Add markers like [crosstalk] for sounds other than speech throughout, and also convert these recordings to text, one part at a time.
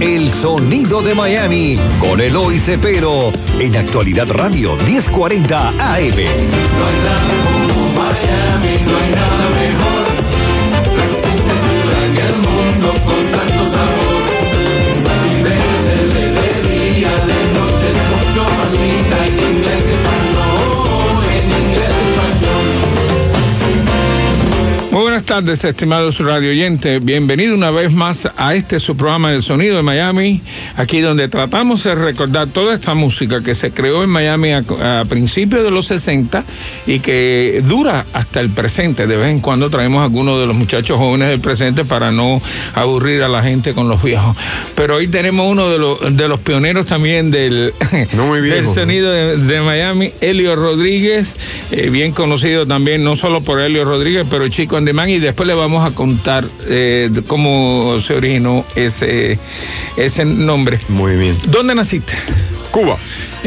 El Sonido de Miami con Eloy Cepero en Actualidad Radio 1040 AM. No hay nada como Miami, no hay nada mejor. La cultura en el mundo con tanto buenas tardes, estimados radio oyentes. Bienvenido una vez más a este su programa del sonido de Miami, aquí donde tratamos de recordar toda esta música que se creó en Miami a, a principios de los 60 y que dura hasta el presente. De vez en cuando traemos a algunos de los muchachos jóvenes del presente para no aburrir a la gente con los viejos. Pero hoy tenemos uno de los, de los pioneros también del, No [laughs] sonido de, de Miami, Elio Rodríguez, eh, bien conocido también no solo por Elio Rodríguez, pero Chico Y después le vamos a contar eh, cómo se originó ese, ese nombre. Muy bien. ¿Dónde naciste? Cuba,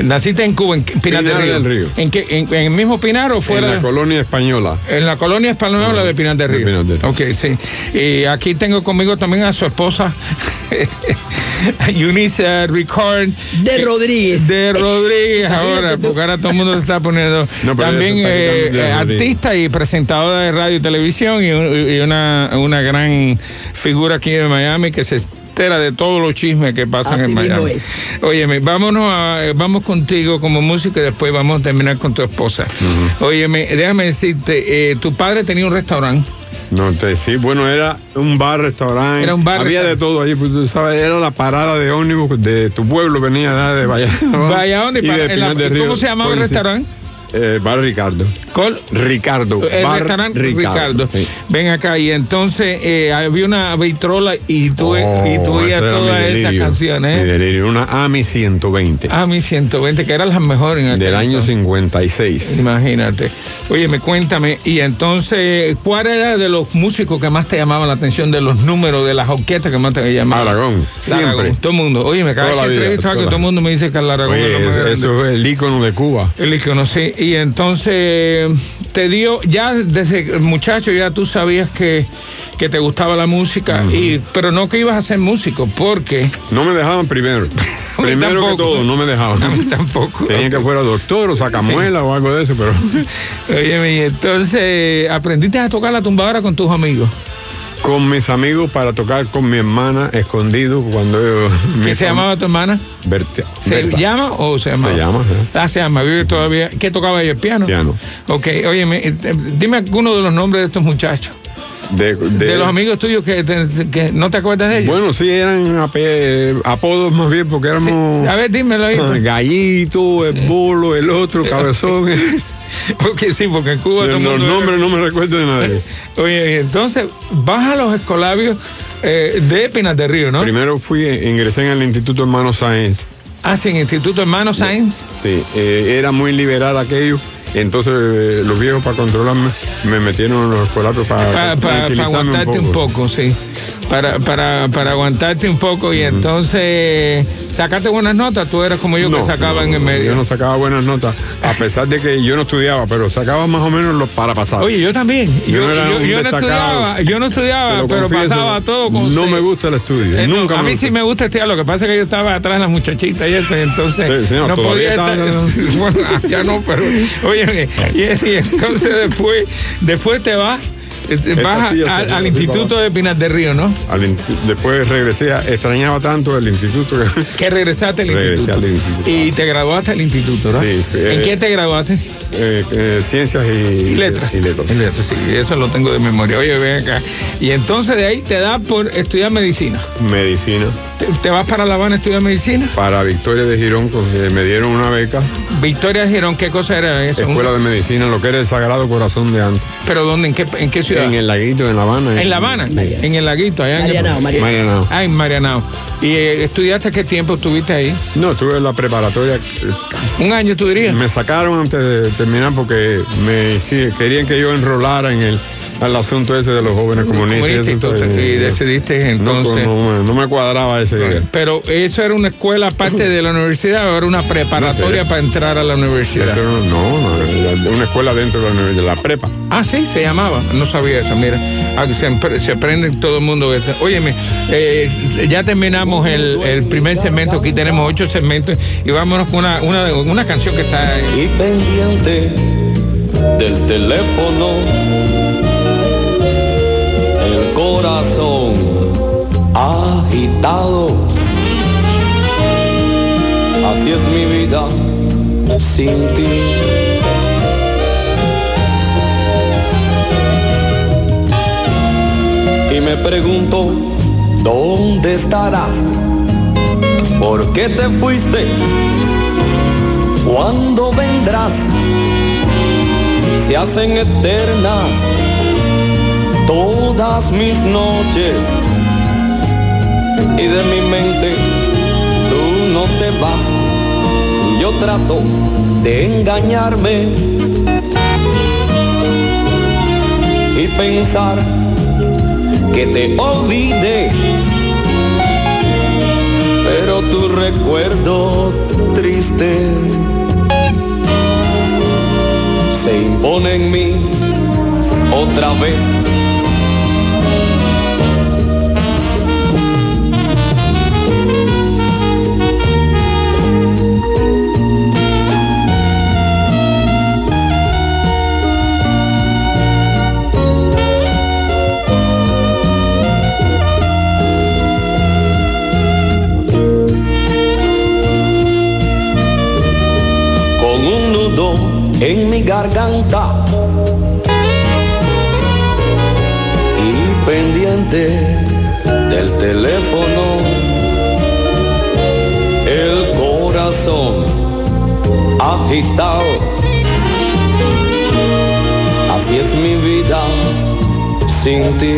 Naciste en Cuba, en Pinar, Pinar del Río. del Río. ¿En, qué, en, en el mismo Pinar o en fuera? la colonia española. En la colonia española de Pinar del De Río. Pinar del Río. Ok, sí. Y aquí tengo conmigo también a su esposa, [laughs] Eunice Ricard. De Rodríguez. De Rodríguez [laughs] ahora, porque ahora todo el mundo se está poniendo. [laughs] No, pero también eh, de eh, artista y presentadora de radio y televisión y, un- y una, una gran figura aquí en Miami que se entera de todos los chismes que pasan Así en Miami. Óyeme, vámonos a, vamos contigo como músico y después vamos a terminar con tu esposa. Ujú. Óyeme, déjame decirte, eh, tu padre tenía un restaurante. No te sí, bueno, era un bar, restaurante. Era un bar, Había de todo allí, pues tú sabes, era la parada de ómnibus de tu pueblo, venía de Valladolid. [laughs] Río. ¿Cómo se llamaba el sí. restaurante? Eh, bar Ricardo. Col- Ricardo. el bar restaurante Ricardo. sí. Ven acá y entonces eh, había una vitrola y tú, y tú Oh, ese era todas mi esas canciones. Mi ¿eh? delirio, una AMI 120 Ah, mi 120, que eran las mejores en aquel del año entonces. 56. Imagínate. Oye, me cuéntame, y entonces, ¿cuál era de los músicos que más te llamaban la atención, de los números, de las orquestas que más te llamaban? Aragón, Aragón, todo el mundo. Oye, me cada la vez que todo el mundo me dice que el Aragón Oye, es lo más eso, es el ícono de Cuba. El icono, sí. Y entonces te dio, ya desde muchacho ya tú sabías que, que te gustaba la música, y pero no que ibas a ser músico, porque... No me dejaban primero. [laughs] Primero tampoco. que todo, no me dejaban. [laughs] A mí tampoco. Tenía que fuera doctor o sacamuela o algo de eso, pero [laughs] Oye, y entonces aprendiste a tocar la tumbadora con tus amigos. Con mis amigos para tocar con mi hermana escondido cuando yo... ¿Qué [laughs] se llamaba tu hermana? Berta. ¿Se Berta. llama o se llama? Se llama, ¿eh? Ah, se llama, vive todavía. ¿Qué tocaba ella? ¿El piano? Piano. Ok, oye, dime alguno de los nombres de estos muchachos. De, de- De, los amigos tuyos que, te- que no te acuerdas de ellos. Bueno, sí, eran apodos más bien porque éramos... A ver, dímelo ahí. [laughs] ah, Gallito, el bolo, el otro, [laughs] cabezón. [laughs] Porque sí, porque en Cuba todo el los nombres no me recuerdo de nadie. [laughs] Oye, entonces vas a los escolabios eh, de Pinas de Río, ¿no? Primero fui, ingresé en el Instituto Hermano Sáenz. Ah, sí, en Instituto Hermano Sainz. Sí, eh, era muy liberal aquello. Entonces eh, los viejos para controlarme me metieron en los escolapios para, Para aguantarte un poco. sí. Para, para, para aguantarte un poco y entonces sacaste buenas notas. Tú eras como yo que sacaba en el medio. Yo no sacaba buenas notas, a pesar de que yo no estudiaba, pero sacaba más o menos los para pasar. Oye, yo también. Yo Yo, era yo- un yo no estudiaba, yo no estudiaba, pero confieso, pasaba todo con No me gusta el estudio, Eh, nunca a mí sí me gusta estudiar, lo que pasa es que yo estaba atrás de las muchachitas y eso, y entonces Sí, no, podía estar. [laughs] bueno, ya no, pero. Oye, y, y entonces después, después te vas, vas a- silla se al, Instituto de Pinas del Río, ¿no? Al después regresé, a- extrañaba tanto el instituto que... [laughs] Que regresaste al instituto. al instituto. Y te graduaste al instituto, ¿no? Sí, sí, ¿En eh, qué te graduaste? eh, eh, ciencias y, Y letras. y letras. Y letras, sí, eso lo tengo de memoria. Oye, ven acá. Y entonces de ahí te da por estudiar medicina. Medicina. ¿Te, te vas para La Habana a estudiar medicina? Para Victoria de Girón me dieron una beca, Victoria Girón, ¿qué cosa era eso? escuela de medicina, lo que era el Sagrado Corazón de antes. ¿Pero dónde? ¿En qué, en qué ciudad? En el laguito, en La Habana. En La Habana, Marianao. en el laguito, allá Marianao, en Marianao. Marianao. Ah, en Marianao. ¿Y eh, estudiaste qué tiempo estuviste ahí? No, estuve en la preparatoria. ¿Un año tú dirías? Me sacaron antes de terminar porque me sí, querían que yo enrolara en el al asunto ese de los jóvenes comunistas. Comunista y entonces, eh, decidiste no, entonces... No, me- no me cuadraba ese día. Pero eso era una escuela aparte de la universidad o era una preparatoria [laughs] No sé. para entrar a la universidad. No, no, una escuela dentro de la, universidad, la prepa. Ah, sí, se llamaba. No sabía eso, mira. Ah, se, se prende todo el mundo. Óyeme, eh, ya terminamos el, el primer segmento, aquí tenemos ocho segmentos y vámonos con una, una, una canción que está... y pendiente del teléfono, el corazón agitado. Así es mi vida sin ti. Y me pregunto, ¿dónde estarás? ¿Por qué te fuiste? ¿Cuándo vendrás? Se hacen eternas todas mis noches y de mi mente tú no te vas. Yo trato de engañarme y pensar que te olvide, pero tu recuerdo triste se impone en mí otra vez. Garganta y pendiente del teléfono el corazón agitado así es mi vida sin ti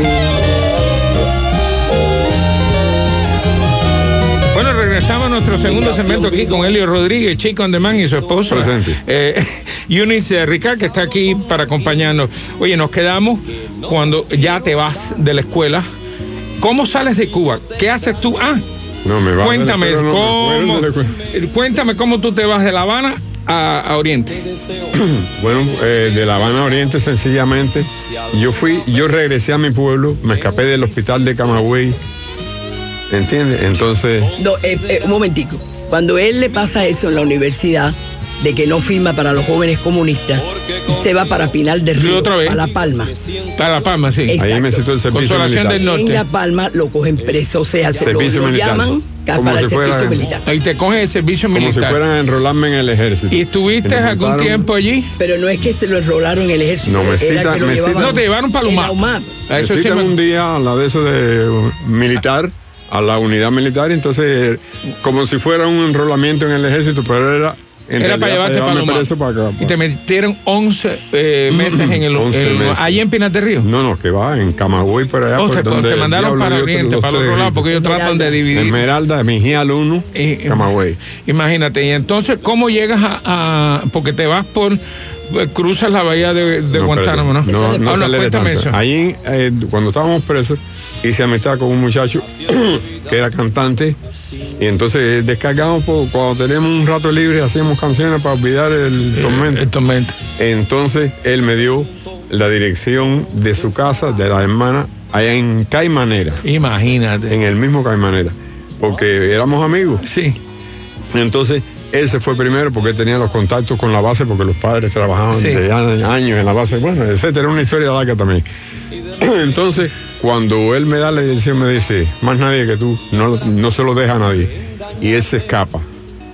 Bueno, regresamos a nuestro segundo segmento aquí con Elio Rodríguez, Chico Andemán y su esposa. Presente. Eh, [laughs] Eunice Ricard, que está aquí para acompañarnos. Oye, nos quedamos cuando ya te vas de la escuela. ¿Cómo sales de Cuba? ¿Qué haces tú? Ah, No, me va cuéntame, me cómo, escuela. eh, cuéntame cómo tú te vas de La Habana a, a Oriente. [clears throat] Bueno, eh, de La Habana a Oriente sencillamente, yo fui, yo regresé a mi pueblo, me escapé del hospital de Camagüey, ¿entiendes? Entonces, No, eh, eh, un momentico. Cuando él le pasa eso en la universidad, de que no firma para los jóvenes comunistas, se va para Pinal del Río, otra vez. a La Palma. Para La Palma, sí. Exacto. ahí me el servicio Consolación militar. del Norte. En La Palma lo cogen preso, o sea, se lo, Servicio lo militar. llaman Como para si el fuera- servicio militar. Ahí te cogen el servicio Como si militar. fueran a enrolarme en el ejército. ¿Y estuviste algún tiempo allí? Pero no es que se lo enrolaron en el ejército, No, me cita- me llevaban No, te llevaron para. A Me eso sí citan me- un día a la de eso de uh, militar, a la unidad militar, y entonces como si fuera un enrolamiento en el ejército, pero era en Era para llevarte para preso para. Y te metieron 11 eh, meses en el, 11 el- meses. allí en Pinar del Río. No, no, que va en Camagüey por allá. 11, por donde te el mandaron para dio Oriente, para el otro lado, porque ellos tratan de dividir. Esmeralda, Mejía 1, Y- Camagüey. Imagínate, y entonces, ¿cómo llegas a, a- porque te vas por, eh, cruzas la bahía de, de No, Guantánamo, ¿no? No, no, lee cuéntame tanto. eso. Ahí, eh, cuando estábamos presos, hice amistad con un muchacho [clears throat] que era cantante. Y entonces descargamos, por- cuando tenemos un rato libre, hacíamos canciones para olvidar el Eh, tormento. el tormento. Entonces él me dio la dirección de su casa, de la hermana, allá en Caimanera, Imagínate. en el mismo Caimanera, porque éramos amigos. Sí. Entonces, él se fue primero porque él tenía los contactos con la base, porque los padres trabajaban Sí. de años en la base, bueno, etcétera, era una historia larga también. [clears throat] Entonces, cuando él me da la dirección, me dice, más nadie que tú, no, no se lo deja a nadie. Y él se escapa.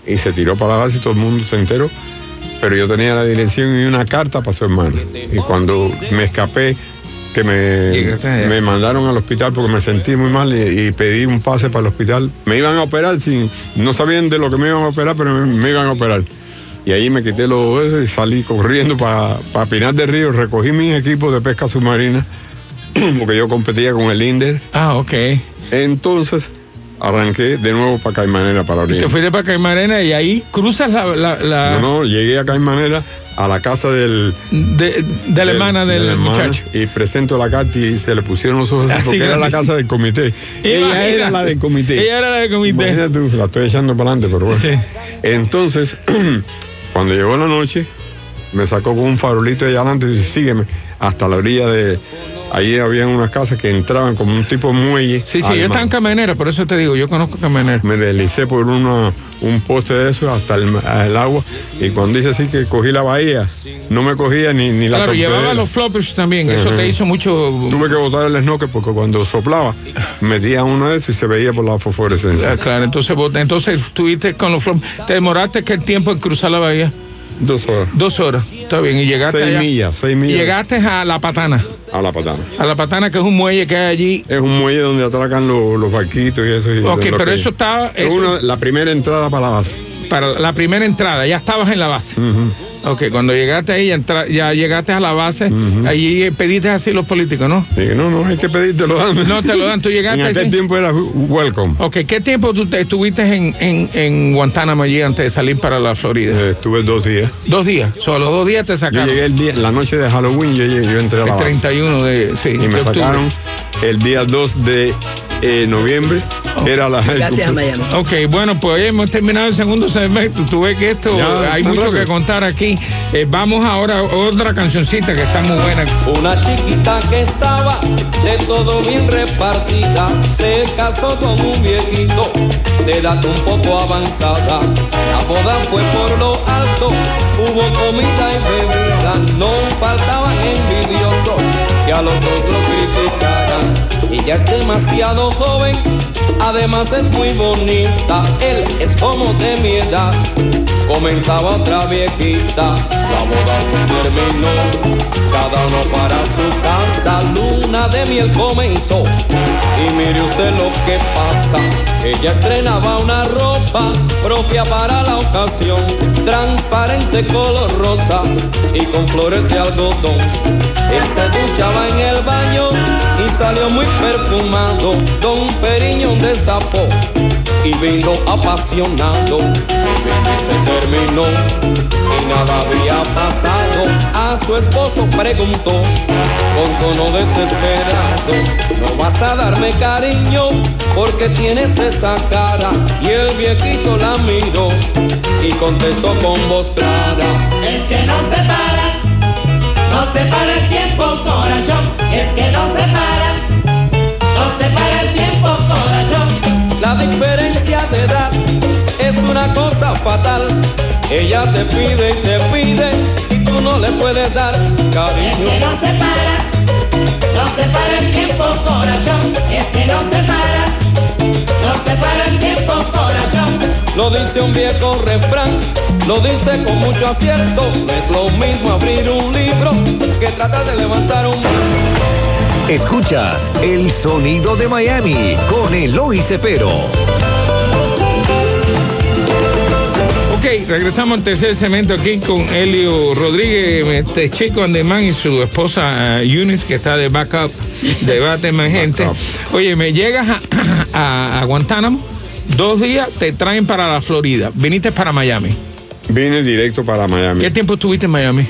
Y se tiró para la base y todo el mundo se enteró. Pero yo tenía la dirección y una carta para su hermana. Y cuando me escapé, que me, me mandaron al hospital porque me sentí muy mal y, y pedí un pase para el hospital. Me iban a operar sin, no sabían de lo que me iban a operar, pero me, me iban a operar. Y ahí me quité los y salí corriendo para pa Pinar del Río, recogí mis equipos de pesca submarina, [clears throat] porque yo competía con el INDER. Ah, ok. Entonces arranqué de nuevo para Caimanera, para Y te Oriente. fuiste para Caimarena y ahí cruzas la, la, la- No, no, llegué a Caimanera a la casa del, de, de la hermana del, muchacho. Y presento la carta y se le pusieron los ojos así porque era la casa del comité. Ella era la del comité. Ella era la del comité. Imagínate tú, la estoy echando para adelante, pero bueno. Sí. Entonces, [clears throat] cuando llegó la noche, me sacó con un farolito allá adelante y dice, sígueme hasta la orilla de Allí había unas casas que entraban como un tipo muelle. Sí, sí, yo estaba en Camionera, por eso te digo, yo conozco Camionera. Me deslicé por una, un poste de eso hasta el, el agua y cuando dice así que cogí la bahía, no me cogía ni, ni la Claro, llevaba los floppers también, eso te hizo mucho... Tuve que botar el snorkel porque cuando soplaba metía uno de esos y se veía por la fosforescencia. Ah, Claro, entonces, entonces estuviste con los floppers. ¿Te demoraste qué tiempo en cruzar la bahía? Dos horas. Dos horas, está bien, y llegaste Seis allá. millas, seis millas. llegaste a La Patana, A la patana. a La Patana que es un muelle que hay allí. Es un muelle donde atracan los, los barquitos y eso. y Ok, pero eso estaba... Es una- la primera entrada para la base. para la primera entrada, ya estabas en la base. Ujú. Ok, cuando llegaste ahí, ya, ya llegaste a la base, allí pediste así los políticos, ¿no? Dije, no, no, hay que pedirte lo dan. No te lo dan, tú [laughs] llegaste En aquel tiempo era welcome. Ok, ¿qué tiempo tú te- estuviste en, en, en Guantánamo allí antes de salir para la Florida? Eh, estuve dos días. Dos días, solo dos días te Yo sacaron. llegué el día, la noche de Halloween, yo, llegué- yo entré a la el base. 31 de, sí, Y me octubre. sacaron el día 2 de eh, noviembre. Era la a Miami. Ok, bueno, pues hoy hemos terminado el segundo segmento. Tú ves que esto, Ya, hay mucho rápido. que contar aquí. Eh, vamos ahora a otra cancioncita que está muy buena. Una chiquita que estaba de todo bien repartida se casó con un viejito de edad un poco avanzada. La boda fue por lo alto, hubo comida y bebida, no faltaban envidiosos que a los otros. Ella es demasiado joven, además es muy bonita, él es como de mi edad. Comenzaba otra viejita, la boda se terminó, cada uno para su casa, luna de miel comenzó. Y mire usted lo que pasa, ella estrenaba una ropa propia para la ocasión, transparente color rosa y con flores de algodón. Él se duchaba en el baño y salió muy perfumado, don Periñón destapó y vino apasionado. Y se terminó y nada había pasado. A su esposo preguntó con tono desesperado: ¿No vas a darme cariño porque tienes esa cara? Y el viejito la miró y contestó con voz clara. Es que no se para, no se para el tiempo, corazón. Es que no se para, no se para el tiempo, corazón. La diferencia de edad es una cosa fatal. Ella te pide y te pide y tú no le puedes dar Es que cariño. no se para, no se para el tiempo, corazón. Es que no se para, Lo dice un viejo refrán, lo dice con mucho acierto. Es lo mismo abrir un libro que tratar de levantar un Escuchas el sonido de Miami con Eloy Cepero. Regresamos al tercer segmento aquí con Elio Rodríguez, este chico andemán y su esposa eh, Eunice, que está de backup, de [laughs] Batman gente. Backup. Oye, me llegas a, [clears throat] a, a Guantánamo, dos días te traen para la Florida, viniste para Miami. Vine directo para Miami. ¿Qué tiempo estuviste en Miami?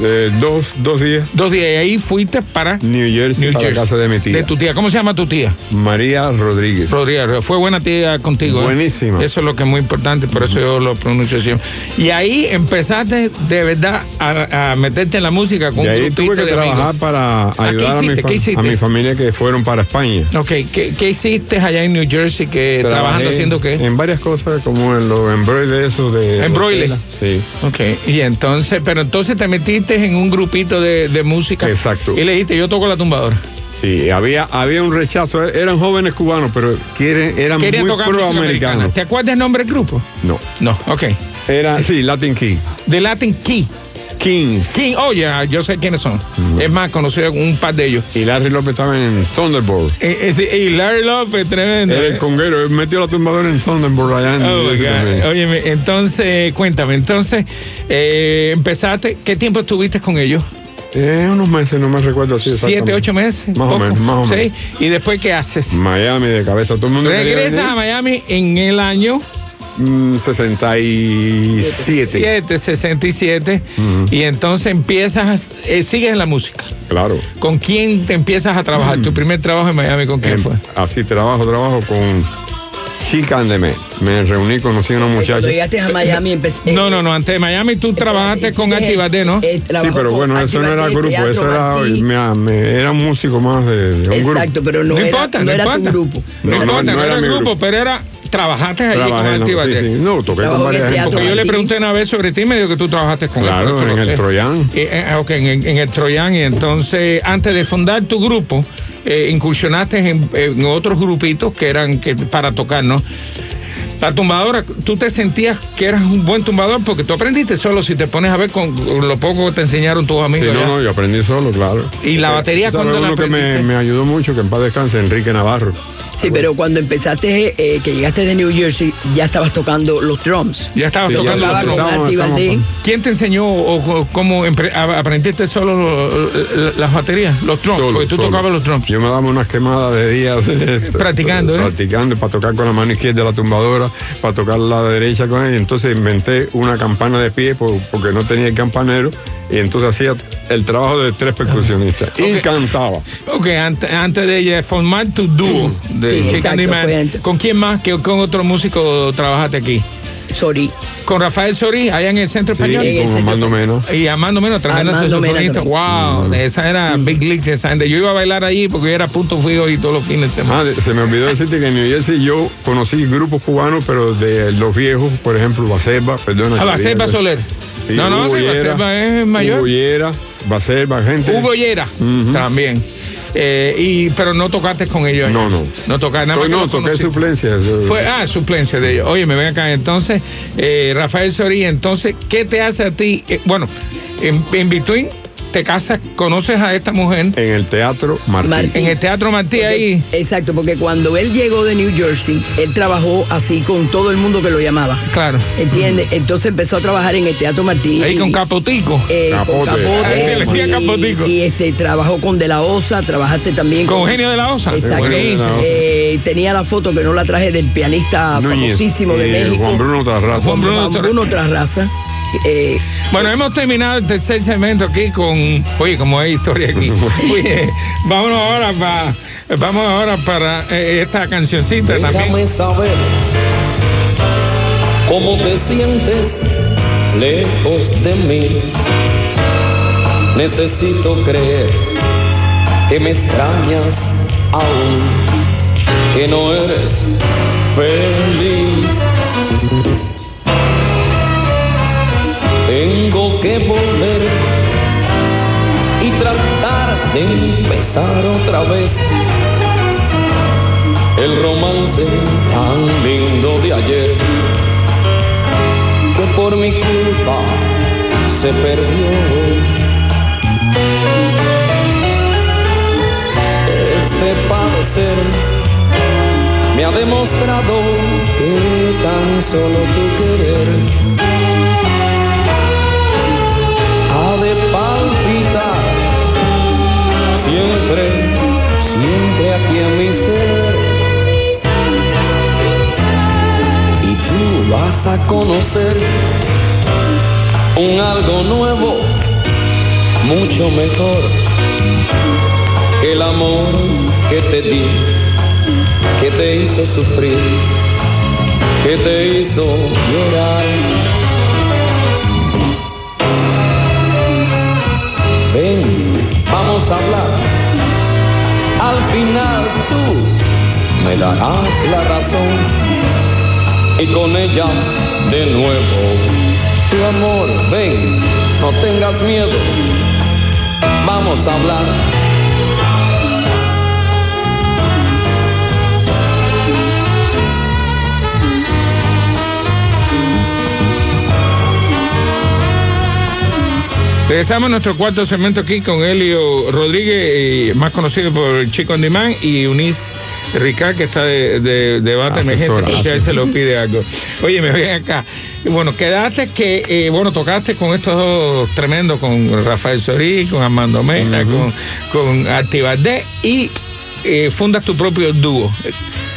De dos, dos días. Dos días, y ahí fuiste para New Jersey, New para Jersey. la casa de mi tía. De tu tía, ¿cómo se llama tu tía? María Rodríguez. Rodríguez, fue buena tía contigo. ¿eh? Buenísima. Eso es lo que es muy importante, por eso yo lo pronuncio siempre. Y ahí empezaste de verdad a, a meterte en la música con Y ahí tuve que de trabajar amigos. para ¿qué ayudar a mi, a mi familia que fueron para España. Ok, ¿qué, qué hiciste allá en New Jersey? Que, Trabajé ¿Trabajando haciendo qué? En varias cosas, como en los embroides esos de... Embroides. Sí. Ok, y entonces, pero entonces te metiste en un grupito de, de música. Exacto. Y le dijiste, yo toco la tumbadora. Sí, había, había un rechazo. Eran jóvenes cubanos, pero quieren, eran Querían muy proamericanos. ¿Te acuerdas el nombre del grupo? No. No, ok. Era, sí, Latin King. The Latin Key. King. King, oye, yo sé quiénes son. Ujú. Es más, conocí a un par de ellos. Y Larry López estaba en Thunderbolt. Eh, eh, y Larry López, tremendo. Era el conguero, él metió la tumbadora en Thunderbolt allá en Oh. Óyeme, entonces, cuéntame, entonces, eh, empezaste, ¿qué tiempo estuviste con ellos? Eh, unos meses, no me recuerdo así. ¿Siete, ocho meses? Más o menos, más o ¿Sí? menos. ¿Y después qué haces? Miami de cabeza, todo el mundo Regresas a. Miami en el año Mm, 67. 7, 67, Ujú. y entonces empiezas, eh, sigues en la música. Claro. ¿Con quién te empiezas a trabajar? Mm. ¿Tu primer trabajo en Miami con quién Em, fue? Así trabajo, trabajo con Chica and the Men. Me reuní, conocí a una muchacha. Llegaste a Miami empecé. No, no, no, antes de Miami tú trabajaste con Activate, ¿no? Eh, Sí, pero bueno, eso no era grupo, eso era, Martí. me- me- era un músico más de, de un grupo. Exacto, pero no, No era, importa, no no era importa. tu grupo. No, No, no, importa, no no era era mi el grupo, grupo. pero era. Trabajaste allí Trabajé con Activate. sí, sí. No, toqué Trabajó con varias gente. teatro. Porque yo le pregunté una vez sobre ti y me dijo que tú trabajaste con él. Claro, en el. Troyán. Eh, eh, ok, en, el- en el Troyán. Y entonces, antes de fundar tu grupo, eh, incursionaste en, en otros grupitos que eran que, para tocar, ¿no? La tumbadora, ¿tú te sentías que eras un buen tumbador? Porque tú aprendiste solo, si te pones a ver con lo poco que te enseñaron tus Sí, amigos. no, allá. no, yo aprendí solo, claro. ¿Y la batería ¿sabes cuándo la uno que me, aprendiste? me ayudó mucho, que en paz descanse, Enrique Navarro. Sí, pero cuando empezaste, eh, que llegaste de New Jersey, ya estabas tocando los drums. Ya estabas Sí, ya tocando Tocaba los drums. estamos- estamos ¿Quién te enseñó o, o cómo aprendiste solo eh, las baterías, los drums? Solo, porque tú solo. tocabas los drums. Yo me daba unas quemadas de días. [laughs] Practicando, ¿eh? Practicando para tocar con la mano izquierda la tumbadora, para tocar la derecha con. Y entonces inventé una campana de pie por- porque no tenía el campanero. Y entonces hacía el trabajo de tres percusionistas. Y cantaba. Ok, antes, antes de formar tu dúo de Sí. ¿con quién más con otro músico trabajaste aquí? Sorry. Con Rafael Sorí, allá en el Centro Sí, Español. con centro- Armando Mena. Y tremendo Armando Mena saxofonista. también. Wow, Mm. esa era Big League, esa gente. Yo iba a bailar allí porque yo era punto fijo y todos los fines de semana. Ah, de- se me olvidó [laughs] decirte que en New Jersey yo conocí grupos cubanos, pero de los viejos, por ejemplo, Baselva, perdona. A Selva diga- Soler. Sí, no, no, Baselva es mayor. Hugo Llera, Baselva, gente. Hugo Llera Ujú. también. Eh, y, pero no tocaste con ellos. allá. No, no. No tocaste nada más que no, los toqué suplencia. Fue, ah, suplencia de ellos. Oye, me ven acá. Entonces, eh, Rafael Sorí, entonces, ¿qué te hace a ti? Eh, bueno, en, en between te casas, conoces a esta mujer En el Teatro. Martín. en el Teatro Martí Porque- ahí. Exacto, porque cuando él llegó de New Jersey, él trabajó así con todo el mundo que lo llamaba. Claro. ¿Entiendes? Entonces empezó a trabajar en el Teatro Martí. Ahí y- con Capotico. eh, con Capote. Decía Capotico. Y, este, trabajó con De La Osa, trabajaste también Con Eugenio de la Osa. Exacto. Eh, tenía la foto que no la traje del pianista Núñez, famosísimo de eh, México. Juan Bruno Tarraza. Juan Bruno Juan. Bruno Trasraza. Eh, Bueno, hemos terminado el tercer segmento aquí con. Oye, como hay historia aquí. [laughs] Oye, vámonos ahora para. Vamos ahora para eh, esta cancioncita también. Déjame saber cómo te sientes lejos de mí. Necesito creer que me extrañas aún, que no eres feliz. Otra vez el romance tan lindo de ayer que por mi culpa se perdió. Este padecer me ha demostrado que tan solo tu querer conocer un algo nuevo, mucho mejor que el amor que te di, que te hizo sufrir, que te hizo llorar. Ven, vamos a hablar. Al final tú me darás la razón con ella de nuevo tu amor. Ven, no tengas miedo. Vamos a hablar. Regresamos a nuestro cuarto segmento aquí con Helio Rodríguez, eh, más conocido por Chico on Demand, y Unis Ricard, que está de, de debate emergente, por si a él se lo pide algo. Oye, me ven acá. Bueno, quedaste que, eh, bueno, tocaste con estos dos tremendos, con Rafael Sorí, con Armando Mena, con, con y eh, fundas tu propio dúo.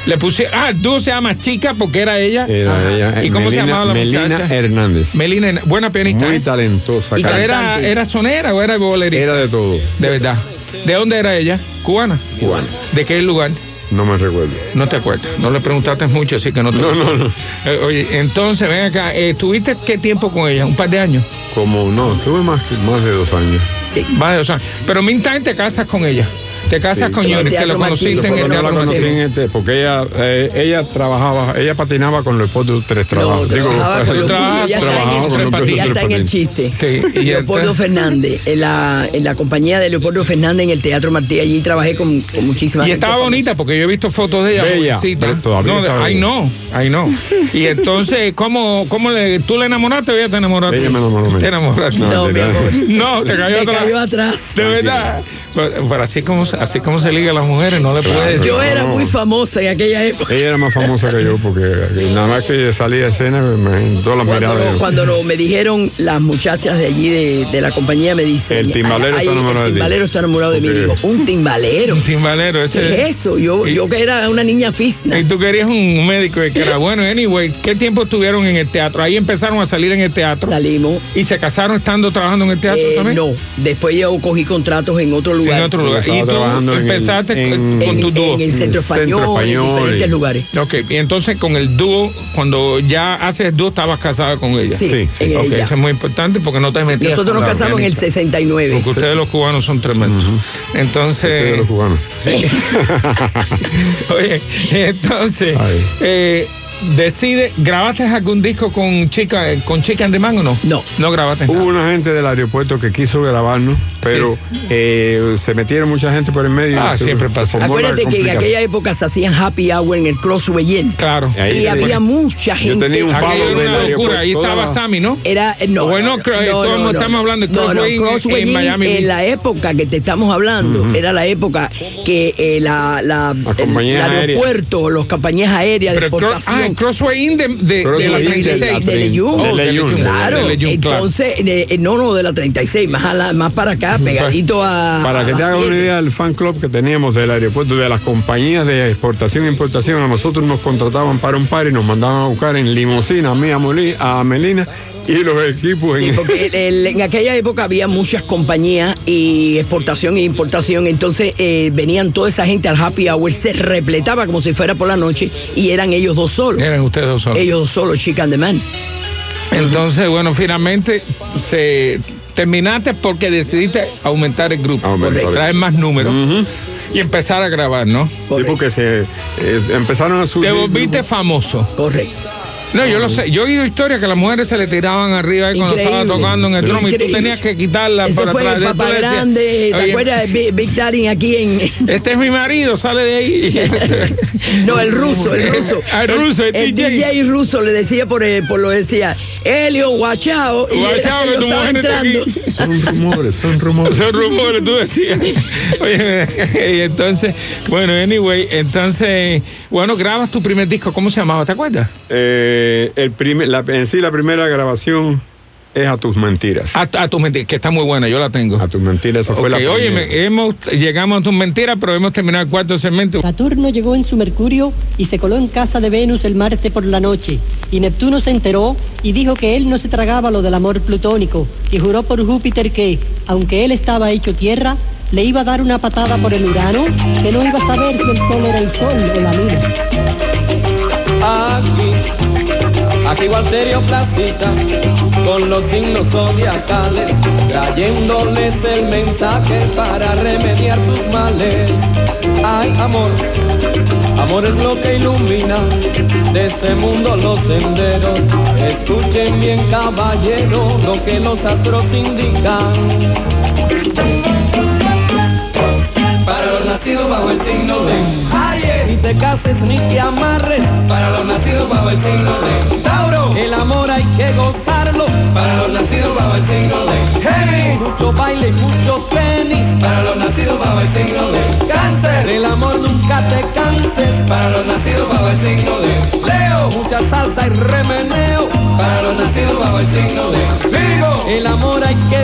Le puse, ah, el dúo se llama Chica porque era ella. Era ella, ¿Y cómo se llamaba la Melina muchacha? Hernández. Melina, buena pianista. Muy ¿eh? talentosa. ¿Y era, era sonera o era bolerista? Era de todo. De verdad. ¿De dónde era ella? ¿Cubana? Cubana. ¿De qué lugar? No me recuerdo. No te acuerdas, no le preguntaste mucho, así que no te No, no, no. Eh, oye, entonces, ven acá, eh, ¿tuviste qué tiempo con ella? ¿Un par de años? Como, no, tuve más, más de dos años. Sí. Vale, o sea, pero Mintan te casas con ella. Te casas Sí. con Yuri, que lo conociste en el teatro la conocí Marquillo. en este, porque ella, eh, ella trabajaba, ella patinaba con Leopoldo Tres Trabajos. No, trabajaba con yo Leopoldo, trabajaba- ya está en trabajaba el- con Patines. ya está en el chiste. Sí, y Leopoldo Fernández, en la, en la compañía de Leopoldo Fernández en el Teatro Martí, allí trabajé con, con muchísimas Y gente estaba famosa. bonita porque yo he visto fotos de ella. Bella, pero todavía no, está bella. no, ay no. [laughs] Y entonces, ¿cómo, cómo le, tú le enamoraste o ella te enamoró? Ella me enamoró. Te enamoraste. No, No, mi de amor. No, te cayó atrás. cayó atrás. De verdad. Pero, pero así como así como se liga a las mujeres, no le Claro. puedes decir. Yo era No. muy famosa en aquella época. Ella era más famosa que yo porque nada más que salía a escena, me, todas las Cuando, miradas. cuando lo- me dijeron las muchachas de allí de, de la compañía, me dicen... El timbalero "Ay, está enamorado de El ti". timbalero está enamorado de mí. Digo, un timbalero. Un timbalero, ¿Qué ese. es eso? Yo, Y- yo que era una niña fitna. Y tú querías un médico que era bueno. Anyway, ¿qué tiempo estuvieron en el teatro? Ahí empezaron a salir en el teatro. Salimos. ¿Y se casaron estando trabajando en el teatro Eh, también? no, después yo cogí contratos en otro lugar. En otro lugar. Estaba Y tú trabajando en el- empezaste en- con tu dúo. en el En centro español, Centro Español en diferentes y- lugares. Ok, y entonces con el dúo, cuando ya haces dúo, estabas casada con ella. Sí, Sí, sí, en Ok, ella. eso es muy importante porque no te metías Nosotros nos casamos en el organista. 69. Porque ustedes los cubanos son tremendos. Entonces... Ustedes los cubanos. [laughs] Sí. [laughs] Oye, entonces, Ay. eh, decide, ¿grabaste algún disco con chica con chica en Man o no? No. No grabaste Hubo nada. una gente del aeropuerto que quiso grabarnos, pero eh, se metieron mucha gente por el medio. Ah, se- siempre pasa. la Acuérdate que en aquella época se hacían happy hour en el Crossway Inn. Claro. Ahí y había pone- mucha gente. Yo tenía un palo del aeropuerto. locura. Ahí estaba la- Sammy, ¿no? Era, no, Bueno, no, creo- no, no, estamos hablando de Crossway Inn Crossway en Inn Miami. En la época que te estamos hablando, Ujú. era la época que eh, la, la, Las el, aéreas. aeropuerto, las compañías añas de Pero exportación. El Crossway Inn de, de, de la Crossway Inn de la 36. de. Claro, entonces, no, no, de la 36, más, a la- más para acá, pegadito a... Para que te hagas una idea del fan club que teníamos del aeropuerto, de las compañías de exportación e importación, a nosotros nos contrataban para un par y nos mandaban a buscar en limusina a mí, a Melina y los equipos Sí, en... porque el- el- en aquella época había muchas compañías y exportación e importación, entonces eh, venían toda esa gente al happy hour, se repletaba como si fuera por la noche y eran ellos dos solos. Eran ustedes dos solos. Ellos dos solos, Chica and the Man. Entonces, bueno, finalmente se terminaste porque decidiste aumentar el grupo, Aumentar. traer más números y empezar a grabar, ¿no? Sí, porque se empezaron a subir... Te volviste famoso. Correcto. No, yo lo sé. Yo he oído historias que las mujeres se le tiraban arriba ahí cuando estaba tocando en el trono y tú tenías que quitarla Eso por fue atrás. el Papá Grande, ¿te "Oye, acuerdas de Big, Big Daddy aquí en... [laughs] Este es mi marido, sale de ahí. [laughs] No, el ruso, el [laughs] ruso. Ah, el ruso, el, el DJ. DJ ruso le decía por, eh, por lo decía, Helio, guachao. y Guachao, que tu mujer está aquí. entrando. Son rumores, son rumores. Son rumores, tú decías. Oye, y entonces, bueno, anyway, entonces, bueno, grabas tu primer disco, ¿cómo se llamaba? ¿Te acuerdas? Eh, el primer, la, en sí, la primera grabación es A Tus Mentiras. A, a tus mentiras, que está muy buena, yo la tengo. A Tus Mentiras, esa fue la primera. óyeme, hemos, llegamos a tus mentiras, pero hemos terminado el cuarto segmento. Saturno llegó en su Mercurio y se coló en casa de Venus el martes por la noche. Y Neptuno se enteró y dijo que él no se tragaba lo del amor plutónico y juró por Júpiter que, aunque él estaba hecho tierra, le iba a dar una patada por el Urano, que no iba a saber si el sol era el sol o la luna. Aquí Walterio Placita, con los signos zodiacales, trayéndoles el mensaje para remediar sus males. Ay, amor, amor es lo que ilumina de este mundo los senderos. Escuchen bien, caballero, lo que los astros indican. Para los nacidos bajo el signo de Aries. Ni te cases ni te amarres. Para los nacidos bajo el signo de Tauro. El amor hay que gozarlo. Para los nacidos bajo el signo de Géminis. Mucho baile y mucho tenis. Para los nacidos bajo el signo de Cáncer. El amor nunca te canses. Para los nacidos bajo el signo de Leo. Mucha salsa y remeneo. Para los nacidos bajo el signo de Virgo. El amor hay que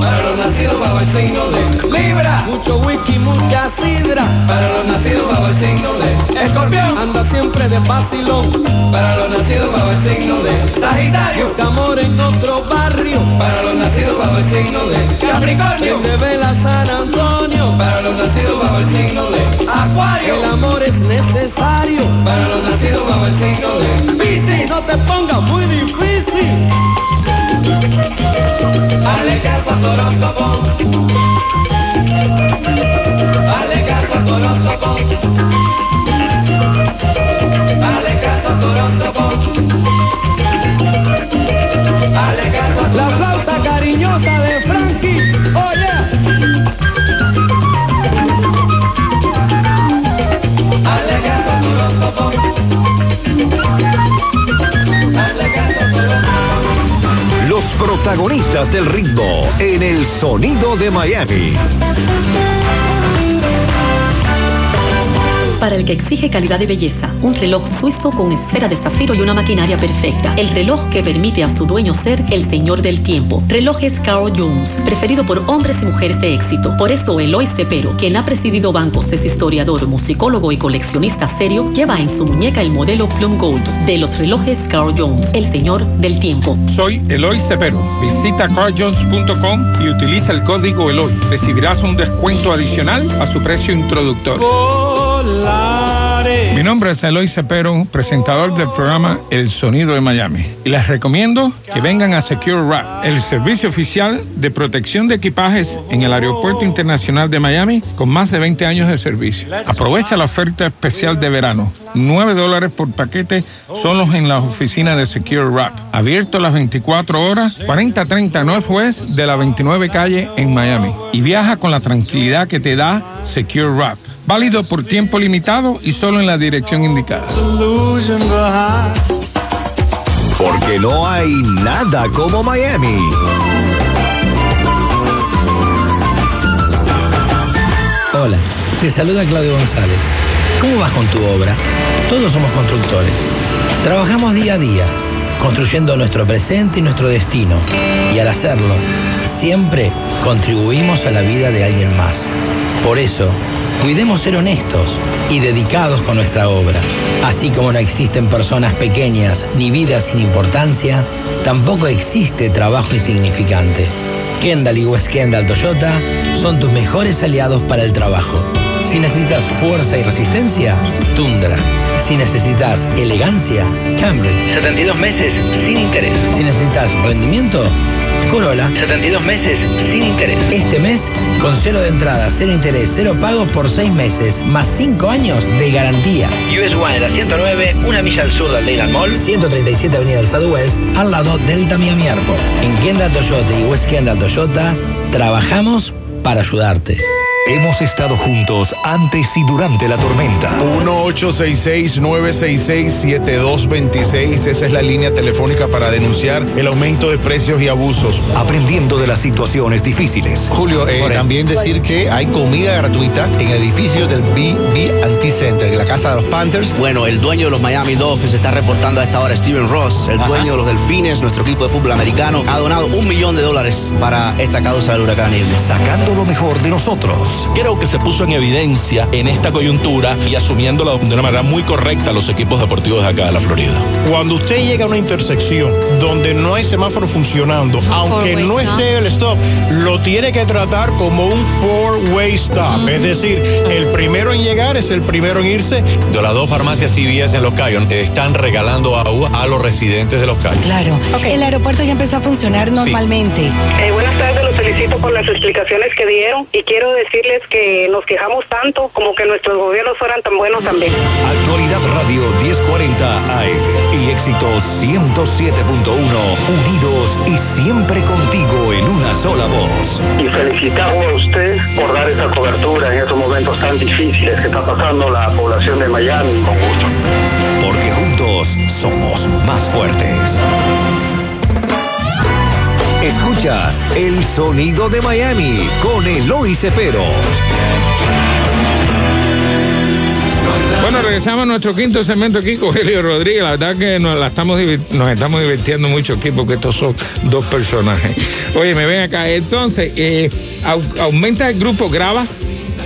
Para los nacidos bajo el signo de Libra. Mucho whisky, mucha sidra. Para los nacidos bajo el signo de escorpión. Anda siempre de vacilón. Para los nacidos bajo el signo de Sagitario. Busca amor en otro barrio. Para los nacidos bajo el signo de Capricornio. De Vela San Antonio. Para los nacidos bajo el signo de Acuario. El amor es necesario. Para los nacidos bajo el signo de Piscis. No te pongas muy difícil. Hazle caso a horóscopo. Hazle caso a tu horóscopo. Hazle caso a tu La flauta cariñosa de Frankie. Protagonistas del ritmo en el sonido de Miami. Para el que exige calidad y belleza, un reloj suizo con esfera de zafiro y una maquinaria perfecta. El reloj que permite a su dueño ser el señor del tiempo. Relojes Carl Jones, preferido por hombres y mujeres de éxito. Por eso Eloy Cepero, quien ha presidido bancos, es historiador, musicólogo y coleccionista serio, lleva en su muñeca el modelo Plum Gold de los relojes Carl Jones, el señor del tiempo. Soy Eloy Cepero. Visita carjones.com y utiliza el código Eloy. Recibirás un descuento adicional a su precio introductorio. Mi nombre es Eloy Cepero, presentador del programa El Sonido de Miami. Y les recomiendo que vengan a Secure Wrap, el servicio oficial de protección de equipajes en el Aeropuerto Internacional de Miami con más de 20 años de servicio. Aprovecha la oferta especial de verano. 9 dólares por paquete solos en las oficinas de Secure Wrap. Abierto las 24 horas, 4030 Northwest de la 29 calle en Miami. Y viaja con la tranquilidad que te da Secure Wrap. Válido por tiempo limitado y solo en la dirección indicada. Porque no hay nada como Miami. Hola, te saluda Claudio González. ¿Cómo vas con tu obra? Todos somos constructores. Trabajamos día a día, construyendo nuestro presente y nuestro destino. Y al hacerlo, siempre contribuimos a la vida de alguien más. Por eso, cuidemos ser honestos y dedicados con nuestra obra. Así como no existen personas pequeñas ni vidas sin importancia, tampoco existe trabajo insignificante. Kendall y West Kendall Toyota son tus mejores aliados para el trabajo. Si necesitas fuerza y resistencia, Tundra. Si necesitas elegancia, Camry. 72 meses sin interés. Si necesitas rendimiento, Corolla. 72 meses sin interés. Este mes, con cero de entrada, cero interés, cero pagos por seis meses, más cinco años de garantía. US One en la 109, una milla al sur del Leyland Mall, 137 Avenida del Southwest, al lado Delta Miami Airport. En Kendall Toyota y West Kendall Toyota, trabajamos para ayudarte. Hemos estado juntos antes y durante la tormenta. 1-866-966-7226. Esa es la línea telefónica para denunciar el aumento de precios y abusos. Aprendiendo de las situaciones difíciles. Julio, eh, también decir que hay comida gratuita en edificios del BB Anti-Center, la casa de los Panthers. Bueno, el dueño de los Miami Dolphins está reportando a esta hora, Steven Ross, el dueño de los Delfines, nuestro equipo de fútbol americano, ha donado un millón de dólares para esta causa del huracán Irma. Sacando lo mejor de nosotros. Creo que se puso en evidencia en esta coyuntura y asumiéndola de una manera muy correcta los equipos deportivos de acá de la Florida. Cuando usted llega a una intersección donde no hay semáforo funcionando, aunque no esté el stop, lo tiene que tratar como un four-way stop. Es decir, el primero en llegar es el primero en irse. De las dos farmacias CVS en Los Cayos están regalando agua a los residentes de Los Cayos. Claro. El aeropuerto ya empezó a funcionar normalmente. Eh, buenas tardes, los felicito por las explicaciones que dieron y quiero decirles que nos quejamos tanto como que nuestros gobiernos fueran tan buenos también. Actualidad Radio 1040 AM y éxitos 107.1 unidos y siempre contigo en una sola voz. y felicitarlo a usted por dar esa cobertura en estos momentos tan difíciles que está pasando la población de Miami. Con gusto. Porque juntos somos más fuertes. Escuchas el sonido de Miami con Eloy Cepero. Bueno, regresamos a nuestro quinto segmento aquí con Helio Rodríguez. La verdad que nos, la estamos, nos estamos divirtiendo mucho aquí porque estos son dos personajes. Oye, me ven acá. Entonces, eh, au- aumenta el grupo, graba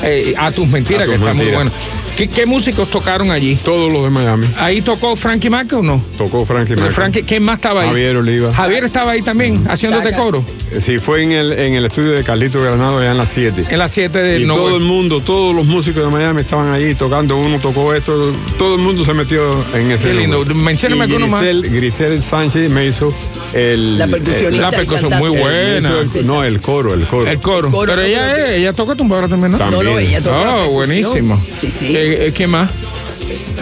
eh, a tus mentiras, A tus que está muy bueno. ¿Qué, qué músicos tocaron allí? Todos los de Miami. ¿Ahí tocó Frankie Mac o no? Tocó Frankie Mac. Frankie, ¿Quién más estaba ahí? Javier Oliva. Javier estaba ahí también, haciéndote Saca. coro. Eh, Sí, fue en el, en el estudio de Carlito Granado allá en las 7. En las 7 de Y todo el mundo, todos los músicos de Miami estaban allí tocando, uno tocó esto, todo el mundo se metió en ese Qué lindo. Mencióname alguno más. Grisel, Sánchez me hizo el... La percusionista el- La percusión, muy el- buena. el- no, el coro, el coro. El coro. Pero ella, ella toca tumbadora también, ¿no? También. No, no, ella toca Oh, percusión. buenísimo. Sí, sí. Eh, eh, ¿Quién más?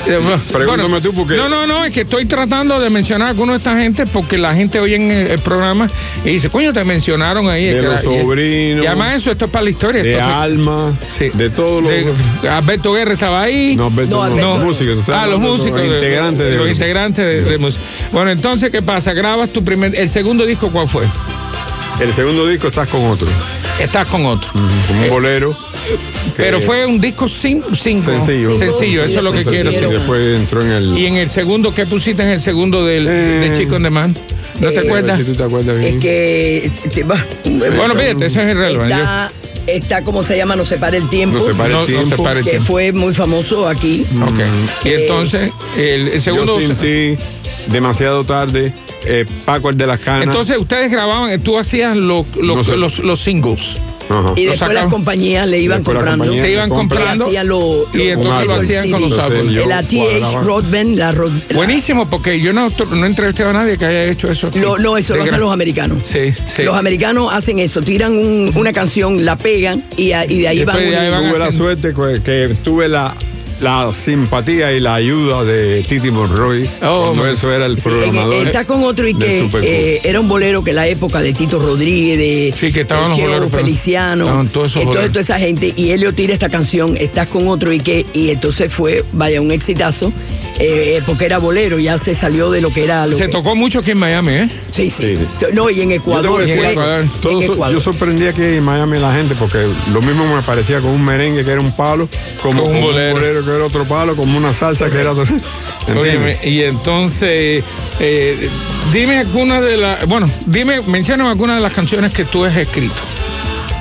Eh, bueno, Pregúntame tú porque- No, no, no, es que estoy tratando de mencionar a algunos de esta gente porque la gente oye en el, el programa y dice, coño, te mencionaron ahí. De los sobrinos. Y además eso, esto es para la historia. de esto fue- Alma, de todos los... de- Alberto Guerra estaba ahí. No, Alberto no, no. los músicos. Ah, los músicos. Los integrantes de... Los integrantes de, de música. Bueno, entonces, ¿qué pasa? Grabas tu primer... ¿El segundo disco cuál fue? El segundo disco estás con otro. Estás con otro. Como un Eh, bolero. Pero fue un disco sin, cinco. Sencillo. Sencillo, eso es lo que Sencillo. quiero Y después entró en el... ¿Y en el segundo qué pusiste en el segundo del, de Chico en Demand? ¿No te Eh, acuerdas? Si tú te acuerdas bien. Es que. va. Bueno, fíjate, eso es irrelevante. Está, está como se llama, No se para el tiempo. No se para el No- no tiempo. se para el que tiempo. fue muy famoso aquí. Ok. Y Eh, entonces, el, el segundo... Yo sin ti, demasiado tarde, eh, Paco el de las canas. Entonces, ustedes grababan, tú hacías lo- lo- No sé. los, los singles. Ajá. Y después las compañías le iban comprando. Te iban comprando lo- y entonces lo hacían con los álbumes. La TH. Rodman, la, Buenísimo, porque yo no, no he entrevistado a nadie que haya hecho eso. Lo- no, eso lo hacen gran- los americanos. Sí, sí. Los americanos hacen eso, tiran un- una canción, la pegan y, a- y de ahí van. Después de ahí van la suerte que, que tuve la, la simpatía y la ayuda de Titi Monroy Oh, cuando eso era el programador. está con otro y que eh, era un bolero que la época de Tito Rodríguez, de Sí, que estaban de los Cheo boleros, Feliciano, estaban todos esos entonces boleros. toda esa gente y Helio tira esta canción, estás con otro y que y entonces fue vaya un exitazo eh, porque era bolero, ya se salió de lo que era lo Se que- tocó mucho aquí en Miami, ¿eh? Sí, sí. Sí. No, y en Yo Ecuador, fue- Ecuador. todo en so- Ecuador. yo sorprendí aquí en Miami la gente porque lo mismo me parecía con un merengue que era un palo, como Con un con un bolero. bolero. que era otro palo, como una salsa que era otro. Y entonces, eh, dime alguna de las, bueno, dime, menciona algunas de las canciones que tú has escrito.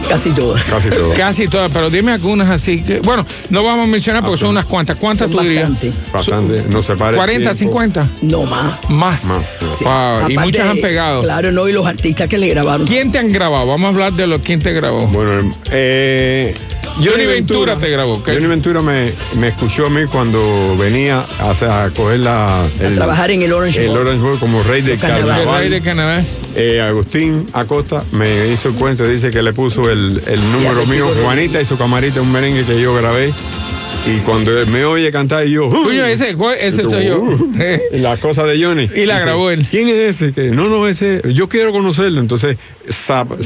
casi todas. Casi todo. Casi todas, pero dime algunas así que, bueno, no vamos a mencionar porque son unas cuantas. ¿Cuántas Son tú dirías? bastante. Bastante, no se para. el 40, tiempo. 50. No más. Más. Más. Sí. Wow, y muchas han pegado. Claro, no, y los artistas que le grabaron. ¿Quién te han grabado? Vamos a hablar de lo quién te grabó. Bueno, eh, Johnny Ventura te grabó, ¿qué? Johnny Ventura me, me escuchó a mí cuando venía a, a coger la. A trabajar en el Orange el Bowl. Orange Bowl como rey del. El carnaval. rey de Canadá. Eh, Agustín Acosta me hizo el cuento, dice que le puso el, el número mío, Juanita y su camarita, un merengue que yo grabé. Y cuando me oye cantar, y yo. "Uy". Coño, ese, soy yo. [laughs] La cosa de Johnny. Y la Dice, grabó él. ¿Quién es ese? Que no, no, ese. Yo quiero conocerlo. Entonces,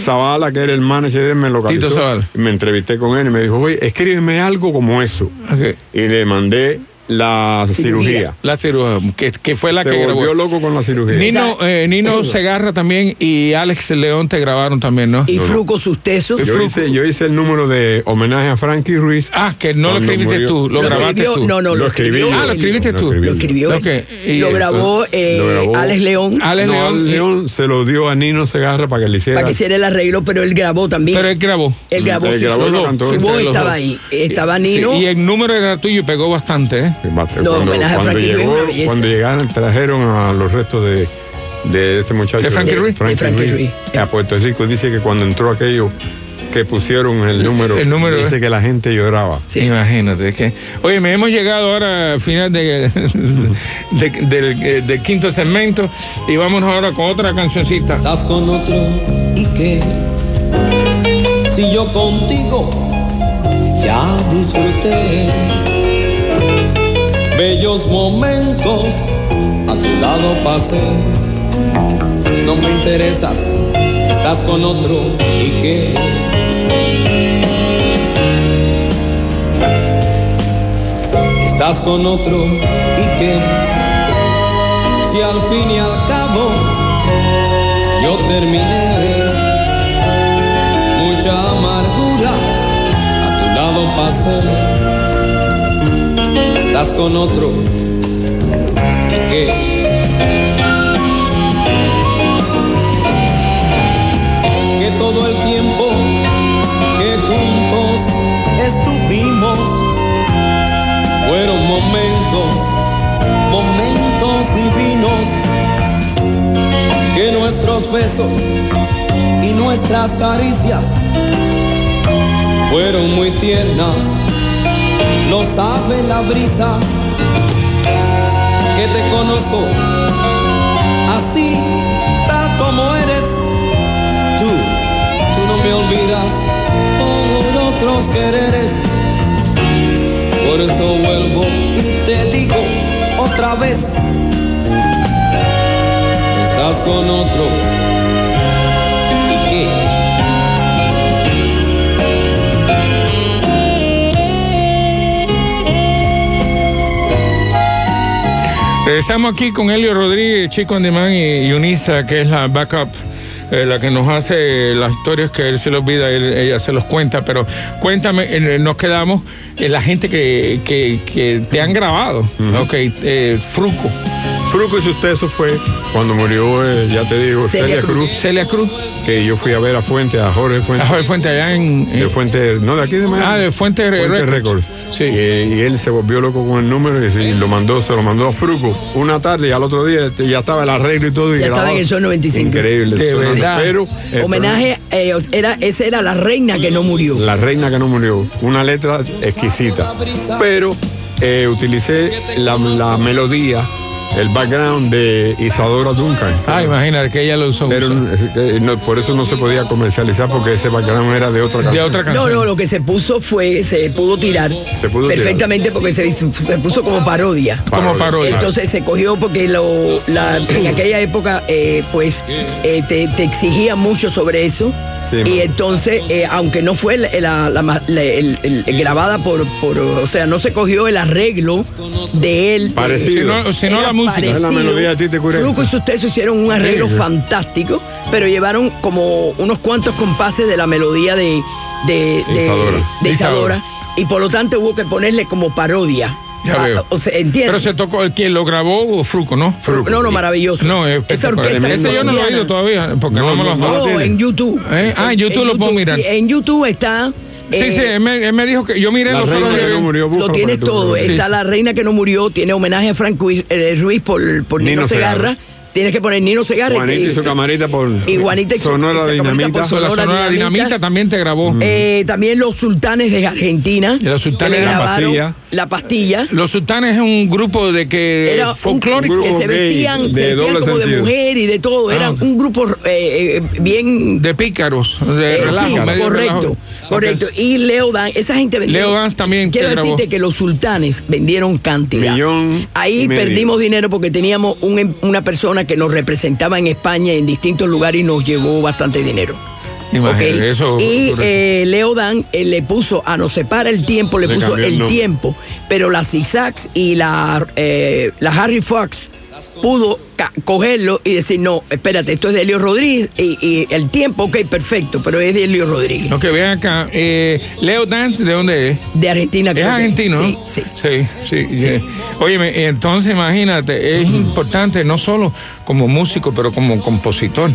Zavala, que era el manager de él, me localizó. Tito Zavala. Me entrevisté con él y me dijo, oye, escríbeme algo como eso. Ok. Y le mandé la cirugía. La cirugía, que, que fue la Se que grabó. volvió loco con la cirugía. Nino, eh, Nino Segarra también y Alex León te grabaron también, ¿no? Y. Fruco Susteso. Yo hice, yo hice el número de homenaje a Frankie Ruiz. Ah, que no lo Cuando escribiste murió. tú, lo, Lo grabaste escribió- tú. no, no, Lo escribí. Ah, lo escribiste Lo tú. Lo yo. escribió él. Ok, y lo esto- grabó, eh, Lo grabó. Alex León Alex No, León, se lo dio a Nino Segarra para que le hiciera. para que hiciera el arreglo, pero él grabó también. Pero él grabó. él grabó. Él sí, grabó y los lo dos. cantó. Vos Entre los estaba dos. ahí. Estaba Sí, Nino. y el número era tuyo y pegó bastante, ¿eh? Bate, No, cuando, homenaje a cuando Frankie Ruiz, llegó, una belleza. cuando llegaron, trajeron a los restos de, de este muchacho. ¿De Frankie Ruiz? De Frankie Ruiz. A Puerto Rico dice que cuando entró aquello que pusieron el número, el número, dice ¿eh? que la gente lloraba. Imagínate, es que... Oye, me hemos llegado ahora al final de, [laughs] de- del, eh, del quinto segmento y vámonos ahora con otra cancioncita. Estás con otro y qué si yo contigo ya disfruté bellos momentos a tu lado pasé. No me interesas estás con otro y qué estás con otro y qué si al fin y al cabo yo terminé mucha amargura a tu lado pasé con otro. Que todo el tiempo que juntos estuvimos fueron momentos, momentos divinos. Que nuestros besos y nuestras caricias fueron muy tiernas lo sabe la brisa que te conozco así tal como eres. Tú, tú no me olvidas por otros quereres. Por eso vuelvo y te digo otra vez. Estás con otro. Estamos aquí con Elio Rodríguez, Chico Andemán y Yunisa, que es la backup, eh, la que nos hace las historias que él se le olvida, él- ella se los cuenta. Pero cuéntame, eh, nos quedamos en la gente que, que, que te han grabado. Ok, eh, Fruco. Fruco y suceso fue cuando murió, eh, ya te digo, Celia Celia, Cruz. Cruz. Celia Cruz. Que yo fui a ver a Fuente, a Jorge Fuente. A Jorge Fuente allá en... De Fuente, no, de aquí de Miami. Ah, de Fuente Records. Records. Sí. Y, y él se volvió loco con el número y, lo mandó, se lo mandó a Fruco una tarde y al otro día este, ya estaba el arreglo y todo. Y Ya estaba en el Sol 95. Increíble. De verdad. Pero, Homenaje, eh, era, esa era la reina que no murió. La reina que no murió. Una letra exquisita. Pero eh, utilicé la, la melodía, el background de Isadora Duncan. Ah, imagínate que ella lo usó. Pero no, por eso no se podía comercializar porque ese background era de otra canción. No, no, lo que se puso fue, se pudo tirar Se pudo tirar. perfectamente porque se, se puso como parodia. Como parodia. Entonces se cogió porque lo, la, en aquella época, eh, pues, eh, te, te exigía mucho sobre eso. Sí, y entonces, eh, aunque no fue la, la- la ma- la- el- el- grabada por, por, o sea, no se cogió el arreglo de él. Parecido. Eh, Si no- si no la música. parecido. La melodía a ti te cura. Fruco y sus tesos hicieron un arreglo Sí, sí. fantástico, pero llevaron como unos cuantos compases de la melodía de, de, de- Isadora. de Isadora. Isadora, y por lo tanto hubo que ponerle como parodia. Ya Ah, veo. O sea. Pero se tocó, ¿quién lo grabó? Fruco, ¿no? Fruco. No, no, maravilloso. No, es Esa espectacular. orquesta Ese yo no lo he oído todavía, porque no, No, me lo no, No, en YouTube. Eh, Ah, en YouTube lo puedo mirar. sí, En YouTube está. Sí, eh, sí, él me, él me dijo que yo miré La los reina que no murió, Lo búscalo tiene para tu todo. Está la reina que no murió, tiene homenaje a Frank Ruiz, eh, Ruiz por, por Nino, Nino Segarra. Segarra. Tienes que poner Nino Segarra. Juanita y su camarita por Y Juanita y su- Sonora Dinamita. por Sonora La Sonora Dinamita. Dinamita también te grabó. Eh, también los sultanes de Argentina. Y los sultanes de la grabaron pastilla. La pastilla. Los sultanes es un grupo de que Era folclórico que se vestían, se vestían como de mujer y de todo. Era Ah. un grupo eh, eh, bien de pícaros, de Eh, relajo, sí, medio correcto, relajo. correcto. Y Leo Dan, esa gente vendió. Leo Dance también Quiero te grabó. decirte que los sultanes vendieron cantidad. Millón Ahí y medio. perdimos dinero porque teníamos un em- una persona que nos representaba en España en distintos lugares y nos llevó bastante dinero. Eso y eh, Leo Dan eh, le puso a Nos Separa el Tiempo, le, Le puso el tiempo, pero la Zigzags y la, eh, la Harry Fox pudo cogerlo y decir, no, espérate, esto es de Elio Rodríguez y, y el tiempo, ok, perfecto, pero es de Elio Rodríguez. Lo que vean acá, eh, Leo Dance, ¿de dónde es? De Argentina. Es creo que- argentino, ¿no? Sí, sí. Sí, sí. sí. Óyeme, entonces imagínate, es importante no solo como músico, pero como compositor,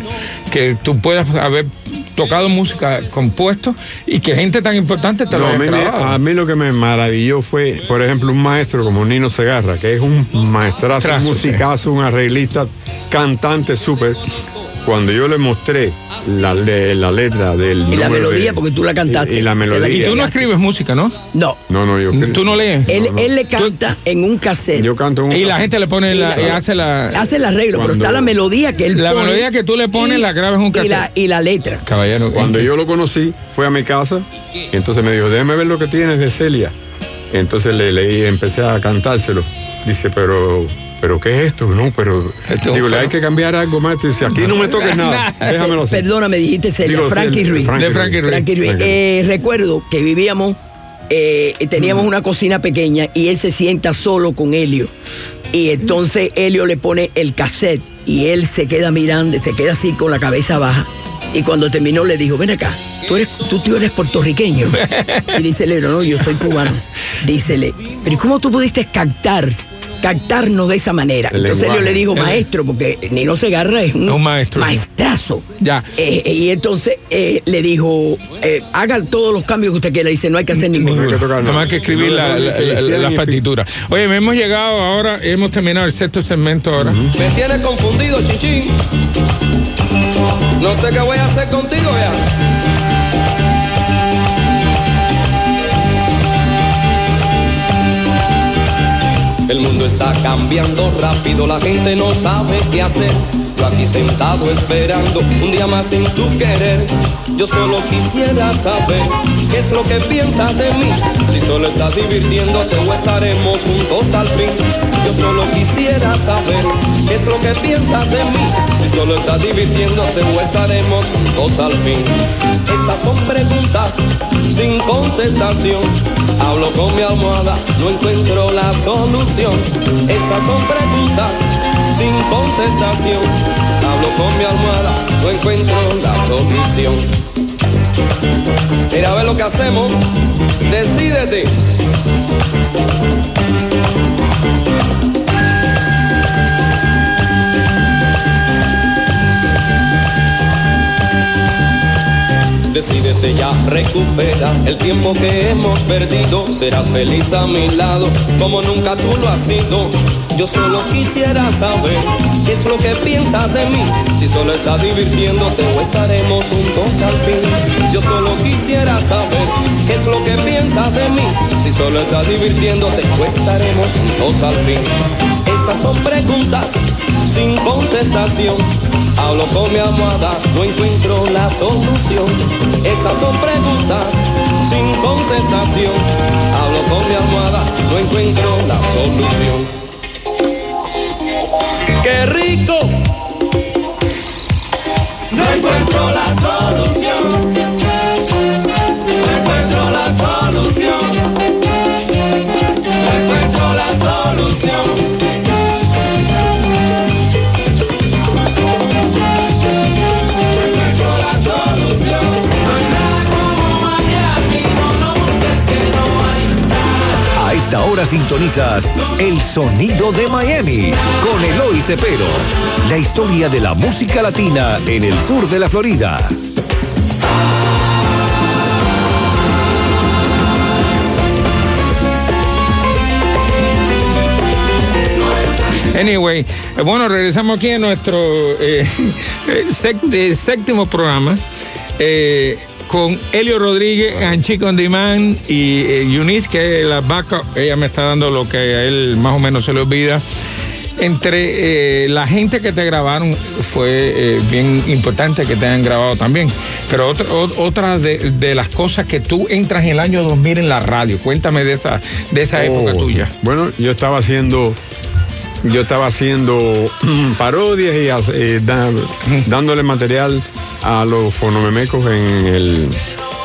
que tú puedas haber tocado música, compuesto, y que gente tan importante te No, lo a, haya mí, me- grabado. a mí lo que me maravilló fue, por ejemplo, un maestro como Nino Segarra, que es un maestrazo, Trazo, un musicazo, un arreglista, cantante súper. Cuando yo le mostré la, le- la letra del Y la número melodía, de- porque tú la cantaste. Y, y la melodía. Y tú no escribes música, ¿no? No. No, no, yo Tú no lees. Él, No, no. él le canta en un cassette. Yo canto en un Y la gente le pone la, Y la- y hace la, hace el arreglo, pero Cuando- está la melodía que él la pone melodía que tú le pones, y- la grabas en un y la, cassette. y la letra. Caballero. Cuando ¿en yo lo conocí, fue a mi casa y entonces me dijo, déjeme ver lo que tienes de Celia. Entonces le leí, empecé a cantárselo. Dice, pero, pero ¿qué es esto? No, pero Esto digo, le hay que cambiar algo más. Dice, aquí no me [laughs] toques nada, [laughs] déjamelo así. Perdona, me dijiste Celia, Digo, Frankie sí, Ruiz. Frankie De Frankie Ruiz. Frankie Ruiz. Frankie Ruiz. Eh, recuerdo que vivíamos, eh, teníamos una cocina pequeña y él se sienta solo con Helio. Y entonces Helio le pone el cassette y él se queda mirando, se queda así con la cabeza baja. Y cuando terminó le dijo, ven acá, tú eres, tú, tú eres puertorriqueño. [laughs] Y dice Helio, no, yo soy cubano. Dícele, pero ¿y ¿cómo tú pudiste captar captarnos de esa manera. El Entonces yo le digo, maestro, porque Nino Segarra es un, Un maestro. maestrazo. Ya. Eh, eh, y entonces eh, le dijo, eh, haga todos los cambios que usted quiera. Dice, no hay que hacer ninguno. Nada más que escribir la, la, la- la partitura. Oye, me hemos llegado ahora, hemos terminado el sexto segmento ahora. Me tienes confundido, chichín. No sé qué voy a hacer contigo, ya. El mundo está cambiando rápido, la gente no sabe qué hacer. Yo aquí sentado esperando un día más sin tu querer. Yo solo quisiera saber qué es lo que piensas de mí. Si solo estás divirtiéndote o estaremos juntos al fin. Yo solo quisiera saber qué es lo que piensas de mí. Si solo estás divirtiéndote o estaremos juntos al fin. Estas son preguntas sin contestación. Hablo con mi almohada, no encuentro la solución. Estas son preguntas sin contestación. Hablo con mi almohada, no encuentro la solución. Mira a ver lo que hacemos. Decídete. Decídete ya, recupera el tiempo que hemos perdido. Serás feliz a mi lado, como nunca tú lo has sido. Yo solo quisiera saber qué es lo que piensas de mí. Si solo estás divirtiéndote o estaremos juntos al fin. Yo solo quisiera saber qué es lo que piensas de mí. Si solo estás divirtiéndote o estaremos juntos al fin. Estas son preguntas sin contestación. Hablo con mi almohada, no encuentro la solución. Estas son preguntas sin contestación. Hablo con mi almohada, no encuentro la solución. ¡Qué rico! No encuentro la solución. A esta hora sintonizas El Sonido de Miami con Eloy Cepero. La historia de la música latina en el sur de la Florida. Anyway, bueno, regresamos aquí a nuestro eh, [laughs] séptimo programa eh, con Elio Rodríguez, Anchico on Demand y eh, Eunice, que es la backup, ella me está dando lo que a él más o menos se le olvida. Entre eh, la gente que te grabaron fue eh, bien importante que te hayan grabado también. Pero otra, o- otra de, de las cosas que tú entras en el año 2000 en la radio, cuéntame de esa, de esa época Oh, tuya. Bueno, yo estaba haciendo yo estaba haciendo [clears throat] parodias y eh, da- dándole material a los fonomemecos en el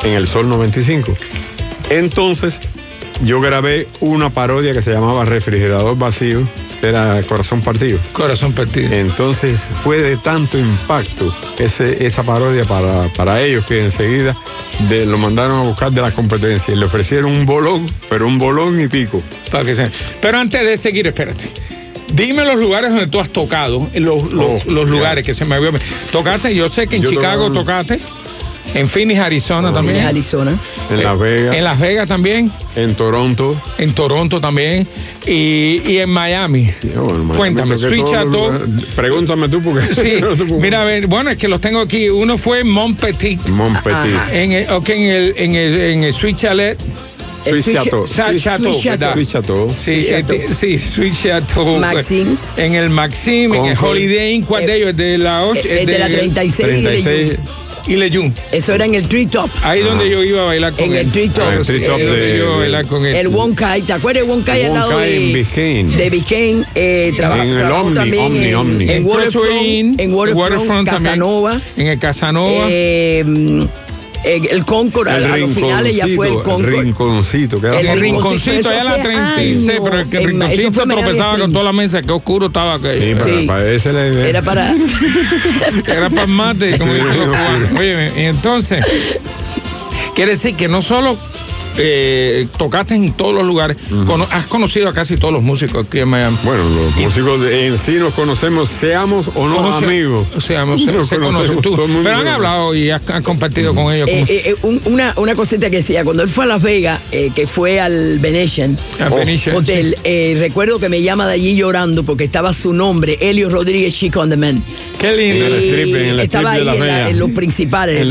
en el Sol 95. Entonces, yo grabé una parodia que se llamaba Refrigerador Vacío, era Corazón Partido. Corazón Partido. Entonces fue de tanto impacto ese, esa parodia para, para ellos que enseguida de- lo mandaron a buscar de la competencia y le ofrecieron un bolón, pero un bolón y pico. Para que se- Pero antes de seguir, espérate. Dime los lugares donde tú has tocado, los, los, Oh, los lugares que se me había... Tocaste, yo sé que en Yo Chicago tocaste, en Phoenix, Arizona también. En Arizona. En Las Vegas. En Las Vegas también. En Toronto. En Toronto también. Y, y en Miami. Cuéntame, Sweet todos los Chateau. lugares. Pregúntame tú porque Sí, [laughs] no te mira, a ver, bueno, es que los tengo aquí. Uno fue en Montpetit. Montpetit. En el, ok, en el, en el, en el Sweet Chalet. Sweet Chateau. Chateau, ¿verdad? Sweet Chateau. Sí, eh, Chateau. sí, Sweet Chateau. Maxim. En el Maxim, en el. Holiday Inn, ¿cuál de ellos? ¿El de la 8? El de la 36 y Leyún. Eso era en el Tree Top. Ahí donde yo iba a bailar con En él. el Tree Top. Ah, sí, ahí donde yo iba a bailar con él. El Wonkai, ¿te acuerdas de Wonkai al lado de en Biscayne. De Biscayne, eh, traba- En el Omni, también Omni, en, Omni. En En Waterfront, en Waterfront, Waterfront también. Casanova. En el Casanova. Eh, el, el Concord, a, El a los finales ya fue el Concord. el rinconcito. que era El rinconcito, allá en la Eso hace 36, años. pero el que rinconcito tropezaba con toda la mesa, que oscuro estaba aquello. Sí, para, Sí. para ese la idea. Era para... [laughs] Era para el mate, como dicen los cubanos. Oye, y entonces, quiere decir que no solo eh, tocaste en todos los lugares. Cono- has conocido a casi todos los músicos aquí en Miami. Bueno, los músicos de- en sí nos conocemos, seamos o no Conoce- amigos. Seamos, [laughs] se, conocen conocemos tú. Pero han hablado y has, has compartido con ellos. Eh, eh, un- una, una cosita que decía, cuando él fue a Las Vegas, eh, que fue al Venetian, Al o- Venetian, Hotel, eh, recuerdo que me llama de allí llorando porque estaba su nombre, Elio Rodríguez Chico on the Man. Qué lindo. En el strip, en el estaba strip de ahí Las en, la- Vegas. en los principales, En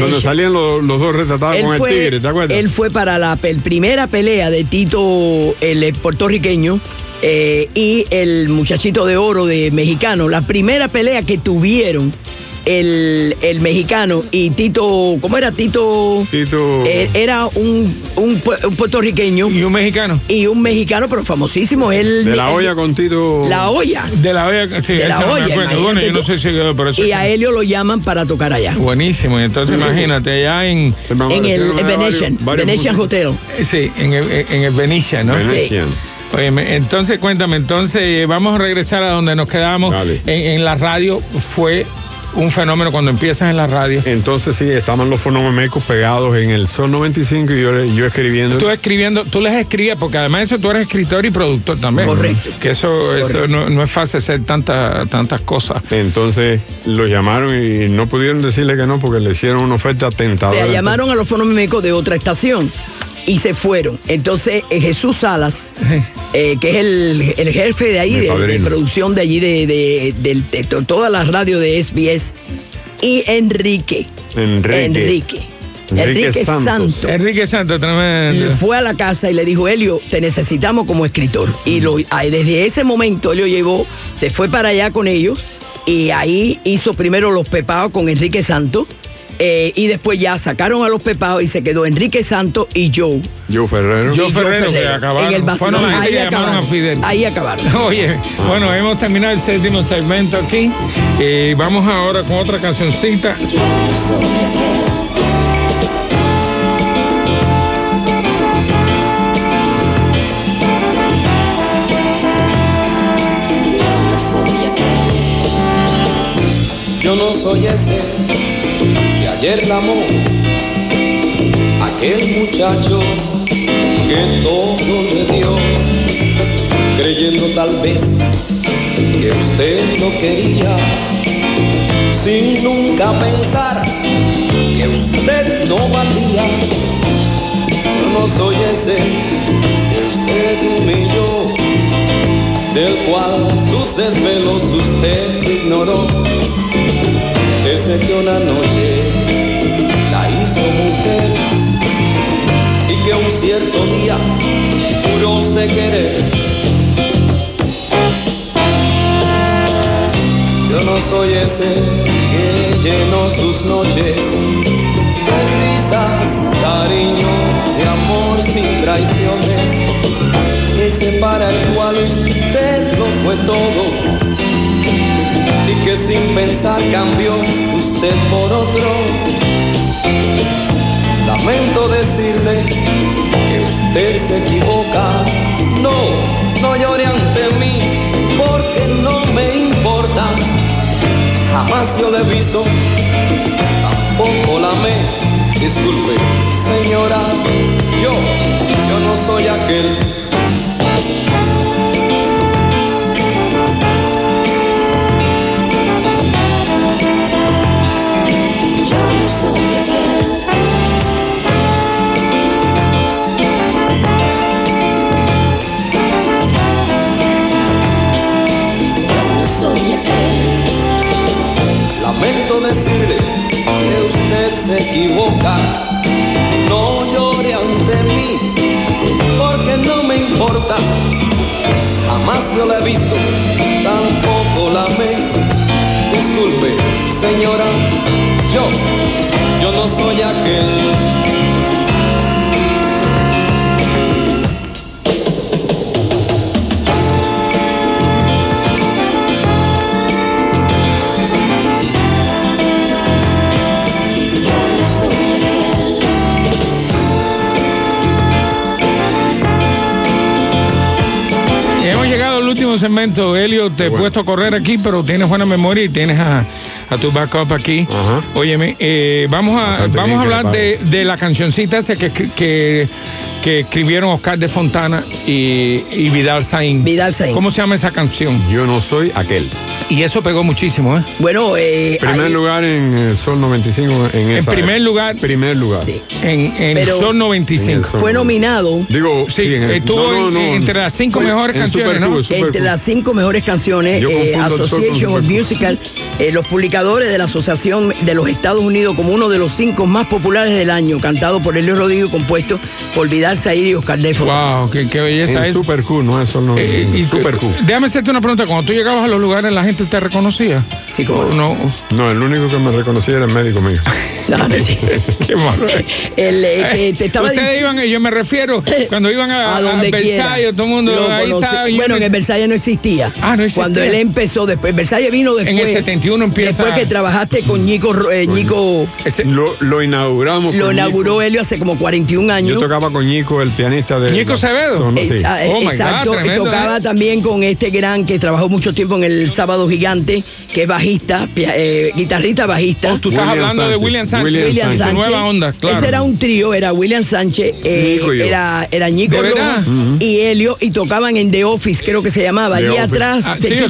donde salían los, los dos retratados él con fue, el tigre, ¿te acuerdas? Él fue para la pel- primera pelea de Tito, el puertorriqueño, eh, y el muchachito de oro de mexicano. La primera pelea que tuvieron el, el mexicano y Tito, ¿cómo era Tito? Tito. Eh, era un, un, un puertorriqueño. Y un mexicano. Y un mexicano, pero famosísimo. Él, de la olla con Tito. La olla. De la olla, sí, De la no olla, acuerdo. Bueno, yo no imagínate sé si por eso. Y a Helio lo llaman para tocar allá. Buenísimo, y entonces imagínate, allá en... En el Venetian, Venetian Hotel. Sí, en el, en el Venetian, ¿no? Venetian. Oye, entonces cuéntame, entonces eh, vamos a regresar a donde nos quedamos. En, en la radio fue un fenómeno cuando empiezas en la radio. Entonces sí, estaban los fonomecos pegados en el Sol 95 y yo, yo escribiendo. Tú escribiendo, tú les escribías, porque además de eso tú eres escritor y productor también. Correcto. Que eso, eso no, no es fácil hacer tanta, tantas cosas. Entonces los llamaron y no pudieron decirle que no porque le hicieron una oferta tentadora. Se llamaron a los fonomecos de otra estación y se fueron. Entonces eh, Jesús Salas, eh, que es el, el jefe de ahí, de, producción de allí, de, de, del- de to- todas las radios de SBS, y Enrique. Enrique. Enrique. Enrique Santos. Enrique Santos, tremendo. fue a la casa y le dijo, Helio, te necesitamos como escritor. Y lo, ah, desde ese momento Helio llevó, se fue para allá con ellos y ahí hizo primero los pepados con Enrique Santos. Eh, y después ya sacaron a los pepados y se quedó Enrique Santos y Joe. Joe Ferrero. Y Ferrero, que acabaron. En el gente ahí, que acabaron, a Fidel. ahí acabaron. Oye, bueno, hemos terminado el séptimo segmento aquí. Eh, vamos ahora con otra cancioncita. Que ayer la amó, aquel muchacho que todo le dio, creyendo tal vez que usted lo quería, sin nunca pensar que usted no valía. No soy ese que usted humilló, del cual sus desvelos usted ignoró desde que una noche cierto día juró de querer. Yo no soy ese que llenó sus noches de risas, cariño, de amor sin traiciones, ese para el cual Le he visto, tampoco la amé. Disculpe, te he puesto a correr aquí, pero tienes buena memoria y tienes a, a tu backup aquí. Óyeme, eh, vamos a Bastante vamos a hablar de, de la cancioncita esa que, que, que escribieron Oscar de Fontana y, y Vidal Saín. Vidal Saín. ¿Cómo se llama esa canción? Yo no soy aquel. Y eso pegó muchísimo, ¿eh? Bueno, eh, Primer ahí- lugar en el Sol 95 en En esa primer lugar, primer lugar. en, en Pero- Sol 95. fue nominado Digo, Sí, en el- estuvo no, no, en- no. entre las cinco mejores en canciones, Super Super entre las cinco mejores canciones, eh, el sol Association of. Musical, eh, los publicadores de la Asociación de los Estados Unidos como uno de los cinco más populares del año, cantado por Elio Rodrigo y compuesto por Vidal y Oscar Defo. Wow, qué, qué belleza es. Super Q, no es Sol 95. Eh, y- Super Q. Déjame hacerte una pregunta. Cuando tú llegabas a los lugares, ¿la gente te reconocía? Sí, como no. No, el único que me reconocía era el médico mío. [laughs] No, no, sí. [laughs] Qué malo. El, eh, te estaba Ustedes iban, yo me refiero, [laughs] cuando iban a, a donde Versalles, quiera. todo el mundo, Lo ahí conoce- yo Bueno, me- en el Versalles no existía. Ah, no existía. Cuando él empezó después, Versalles vino después. En el 71 empieza- Después que trabajaste con Ñico, Ro- eh, Ñico Lo, lo inauguramos. lo con inauguró Helio hace como 41 Ñico. años. Yo tocaba con Ñico, el pianista de. ¿Ñico Acevedo? Eh, sí. eh, Oh, my God, exacto, y tremendo, tocaba ¿eh? también con este gran que trabajó mucho tiempo en el Sábado Gigante, que es bajista, eh, guitarrista bajista. Oh, tú estás William hablando de Sánchez. William Sánchez, William Sánchez. nueva onda, claro. Ese era un trío, era William Sánchez, eh, yo. era, era ¿De verdad? Rojas y Helio, y tocaban en The Office, creo que se llamaba, allí atrás, Ah, sí, cerquita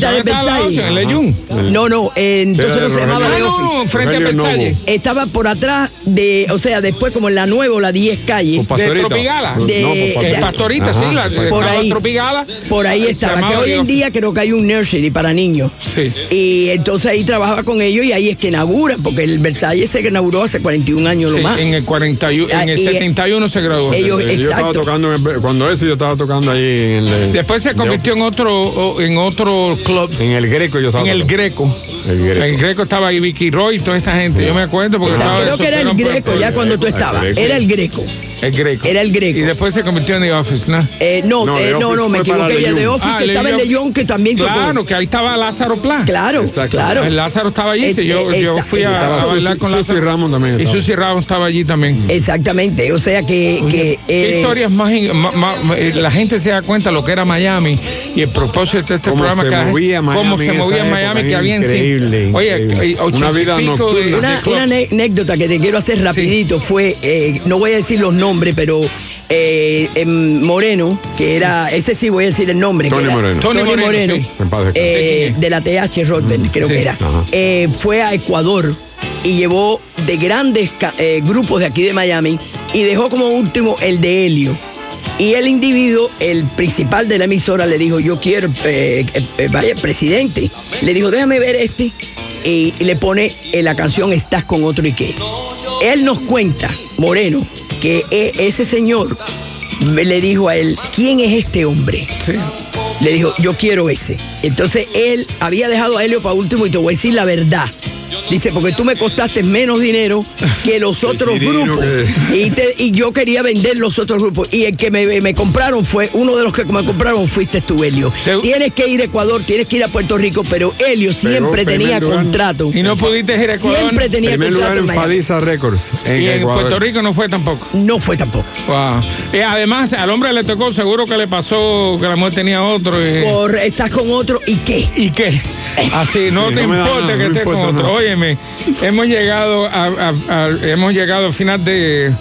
eso de el Leyún. No, no, eh, entonces no de se llamaba Ah, The Rogelio. Office. no, frente a. Versalles. Estaba por atrás de, o sea, después como en la nueva o la 10 calle. De Pastorita. Tropigala. De- No, por El Pastorita. Sí, la por ahí. Tropigala. Por ahí Se estaba, que hoy en día creo que hay un nursery para niños. Sí. Y entonces ahí trabajaba con ellos y ahí es que inaugura, porque el Versalles se inauguró hace 41 años lo Sí, más. en el 41, en el Ah, y- 71 se graduó. Ellos- Eh, Yo estaba exacto. tocando, en el- cuando eso yo estaba tocando ahí en el. Después se convirtió en otro en otro club, En el Greco yo estaba en el tocando. Greco. El Greco. En el Greco estaba ahí Vicky Roy y toda esta gente. Yo me acuerdo porque Ah, estaba Creo que era el Greco ya cuando tú el estabas. Era el Greco. El Greco. Era el Greco. Y después se convirtió en The Office, ¿no? Eh, no, No, eh, no, no, me equivoqué. El de. Office Ah, estaba en. Leyón que también. Claro, que ahí estaba Lázaro Pla. Claro. Claro. El Lázaro estaba allí, sí, yo, yo esta- fui a, a bailar Susi- con Susi Lázaro. Ramos también Y. Susi Ramos estaba allí también. Exactamente, o sea que... que ¿Qué eh, historias más, eh, La gente se da cuenta lo que era Miami y el propósito de este Cómo programa se que movía Miami cómo se movía en Miami época, que había en sí- increíble, Oye, increíble. eh, Una vida nocturna. Una, anécdota que te quiero hacer rapidito fue, eh, no voy a decir los nombres, pero eh, em, Moreno, que era, ese sí voy a decir el nombre. que Tony era- Moreno. Tony Moreno, sí. En paz descanse. eh, de la TH Roosevelt, creo Sí. que era, Ajá. eh, fue a Ecuador y llevó de grandes ca- eh, grupos de aquí de Miami y dejó como último el de Helio. Y el individuo, el principal de la emisora, le dijo, yo quiero, eh, eh, eh, vaya, presidente. Le dijo, déjame ver este. Y, y le pone en la canción Estás con otro y qué. Él nos cuenta, Moreno, que e- ese señor le dijo a él, ¿quién es este hombre? Le dijo, yo quiero ese. Entonces él había dejado a Helio para último y te voy a decir la verdad. Dice, porque tú me costaste menos dinero que [laughs] los otros grupos. que- [laughs] Y, te- y yo quería vender los otros grupos. Y el que me, me compraron fue, uno de los que me compraron fuiste tú, Helio. Tienes que ir a Ecuador, tienes que ir a Puerto Rico, pero Helio siempre tenía lugar. contrato. Y no pudiste ir a Ecuador. Siempre tenía Primer lugar contrato en en. Fadisa Records. En y en Ecuador. Puerto Rico no fue tampoco. No fue tampoco. Wow. Y además, al hombre le tocó, seguro que le pasó que la mujer tenía otro. Y, Por estás con otro y qué. ¿Y qué? Así, no Sí, te no da importa que no estés con otro. Óyeme, hemos llegado a, a- a- hemos llegado al final de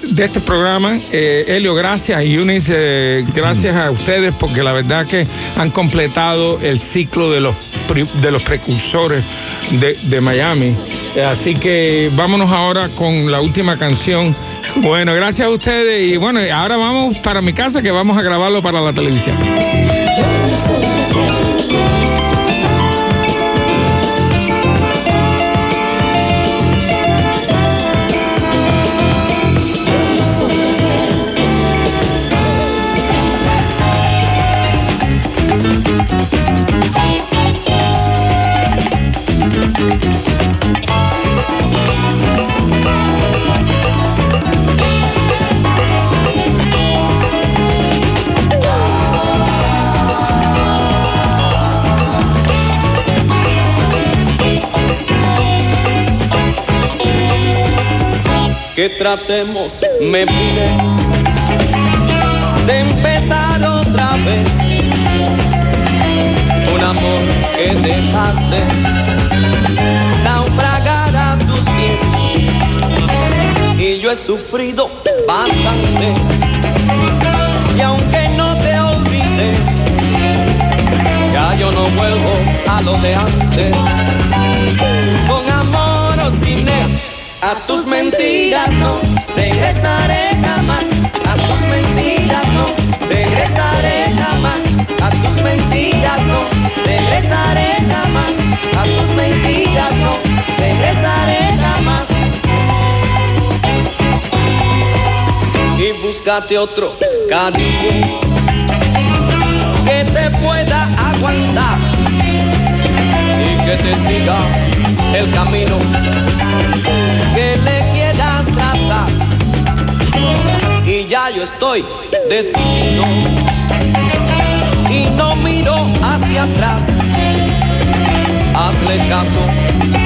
de este programa, eh, Helio, gracias, y Eunice, eh, gracias a ustedes porque la verdad que han completado el ciclo de los de los precursores de, de Miami. Eh, así que vámonos ahora con la última canción. Bueno, gracias a ustedes y bueno, ahora vamos para mi casa que vamos a grabarlo para la televisión. que tratemos, me pide de empezar otra vez. Un amor que dejaste naufragar a tus pies. Y yo he sufrido bastante. Y aunque no te olvide, ya yo no vuelvo a lo de antes a tus mentiras no regresaré jamás. A tus mentiras no regresaré jamás. A tus mentiras no regresaré jamás. A tus mentiras no regresaré jamás. Y búscate otro cariño que te pueda aguantar que te siga el camino que le quieras trazar. Y ya yo estoy decidido y no miro hacia atrás. Hazle caso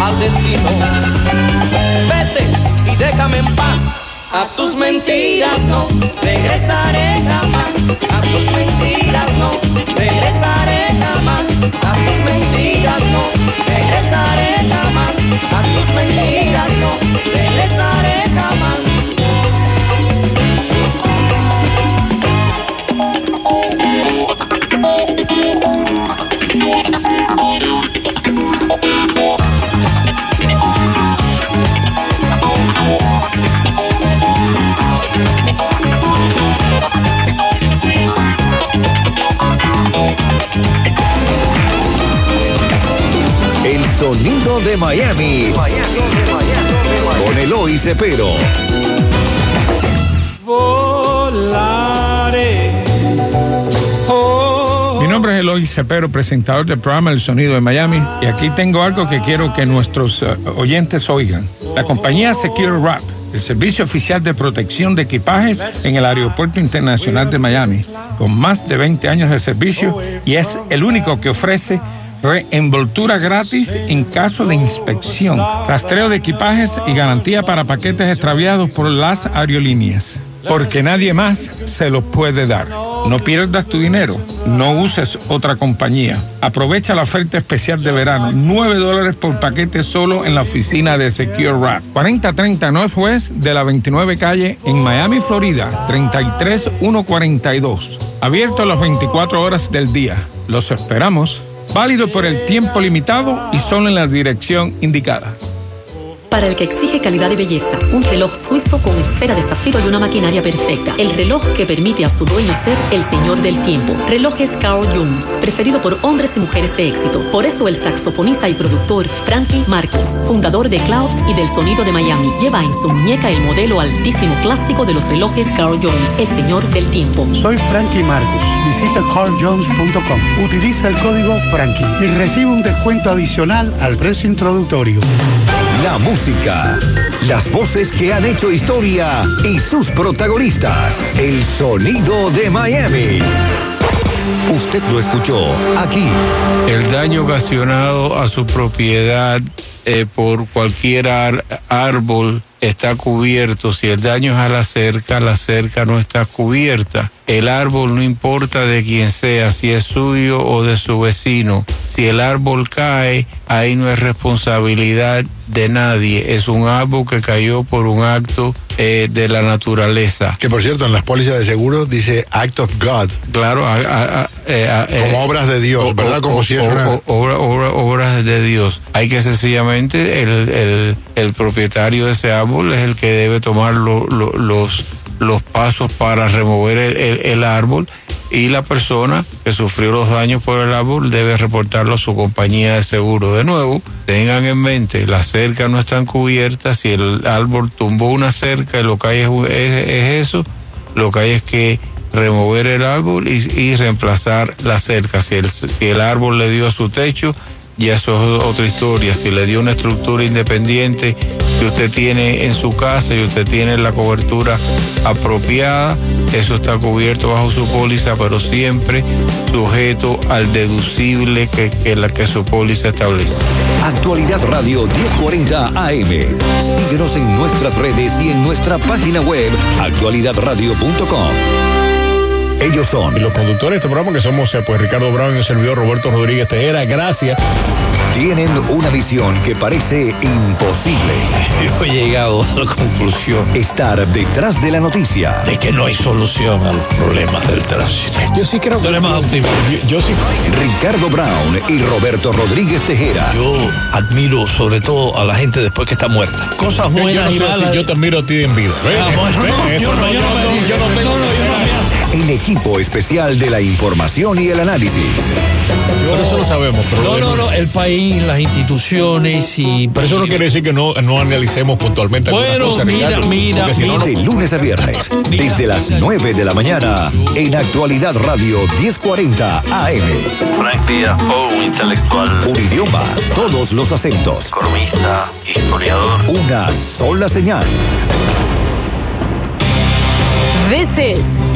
al destino. Vete y déjame en paz. A tus mentiras no regresaré jamás. A tus mentiras no regresaré jamás. A tus mentiras no regresaré jamás. A tus mentiras no regresaré jamás. Sonido de Miami. Con Eloy Cepero. Volaré. Mi nombre es Eloy Cepero, presentador del programa El Sonido de Miami, y aquí tengo algo que quiero que nuestros eh, oyentes oigan. La compañía Secure Wrap, el servicio oficial de protección de equipajes en el Aeropuerto Internacional de Miami, con más de 20 años de servicio y es el único que ofrece reenvoltura gratis en caso de inspección, rastreo de equipajes y garantía para paquetes extraviados por las aerolíneas. Porque nadie más se los puede dar. No pierdas tu dinero, no uses otra compañía. Aprovecha la oferta especial de verano, 9 dólares por paquete solo en la oficina de Secure Wrap. 4030 Northwest de la 29 calle en Miami, Florida, 33142. Abierto las 24 horas del día. Los esperamos. Válido por el tiempo limitado y solo en la dirección indicada. Para el que exige calidad y belleza, un reloj suizo con esfera de zafiro y una maquinaria perfecta. El reloj que permite a su dueño ser el señor del tiempo. Relojes Carl Jones, preferido por hombres y mujeres de éxito. Por eso el saxofonista y productor Frankie Marcus, fundador de Clouds y del sonido de Miami, lleva en su muñeca el modelo altísimo clásico de los relojes Carl Jones, el señor del tiempo. Soy Frankie Marcus. Visita carljones.com. Utiliza el código Frankie y recibe un descuento adicional al precio introductorio. La música, las voces que han hecho historia y sus protagonistas. El sonido de Miami. Usted lo escuchó aquí. El daño ocasionado a su propiedad eh, por cualquier árbol está cubierto. Si el daño es a la cerca, la cerca no está cubierta. El árbol no importa de quién sea, si es suyo o de su vecino. Si el árbol cae, ahí no es responsabilidad de nadie. Es un árbol que cayó por un acto eh, de la naturaleza. Que por cierto, en las pólizas de seguro dice Act of God. Claro, a- a- a- eh, eh, Como obras de Dios, o- ¿verdad? o- Como si es o- una- obra- obras de Dios. Hay que sencillamente, el, el, el propietario de ese árbol es el que debe tomar lo- lo- los, los pasos para remover el, el- árbol y la persona que sufrió los daños por el árbol debe reportarlo a su compañía de seguro. De nuevo, tengan en mente, las cercas no están cubiertas, si el árbol tumbó una cerca y lo que hay es, es- es eso, lo que hay es que remover el árbol y, y reemplazar la cerca. Si el, si el árbol le dio a su techo, ya eso es otra historia. Si le dio una estructura independiente que usted tiene en su casa y usted tiene la cobertura apropiada, eso está cubierto bajo su póliza, pero siempre sujeto al deducible que, que la que su póliza establece. Actualidad Radio 1040 AM. Síguenos en nuestras redes y en nuestra página web actualidadradio.com. Ellos son los conductores de este programa que somos eh, pues Ricardo Brown y el servidor Roberto Rodríguez Tejera. Gracias. tienen una visión que parece imposible. Yo he llegado a la conclusión Estar detrás de la noticia. de que no hay solución a los problemas del tránsito. Yo sí creo eres más optimista. Yo, yo sí. Ricardo Brown y Roberto Rodríguez Tejera. Yo admiro sobre todo a la gente después que está muerta. Cosas Yo, buenas no y sé malas. si yo te admiro a ti en vida. Ah, ¿Ves? no, Eso yo no, yo yo no tengo. El equipo especial de la información y el análisis. Por eso lo sabemos. Pero No, no, no, el país, las instituciones y... Pero eso no quiere decir que no, no analicemos puntualmente algunas Bueno, cosas, mira, Ricardo, mira, porque si no, De lunes a viernes, desde las 9 de la mañana, en Actualidad Radio 1040 AM. Fue un intelectual, Un idioma, todos los acentos. economista, historiador. Una sola señal. This is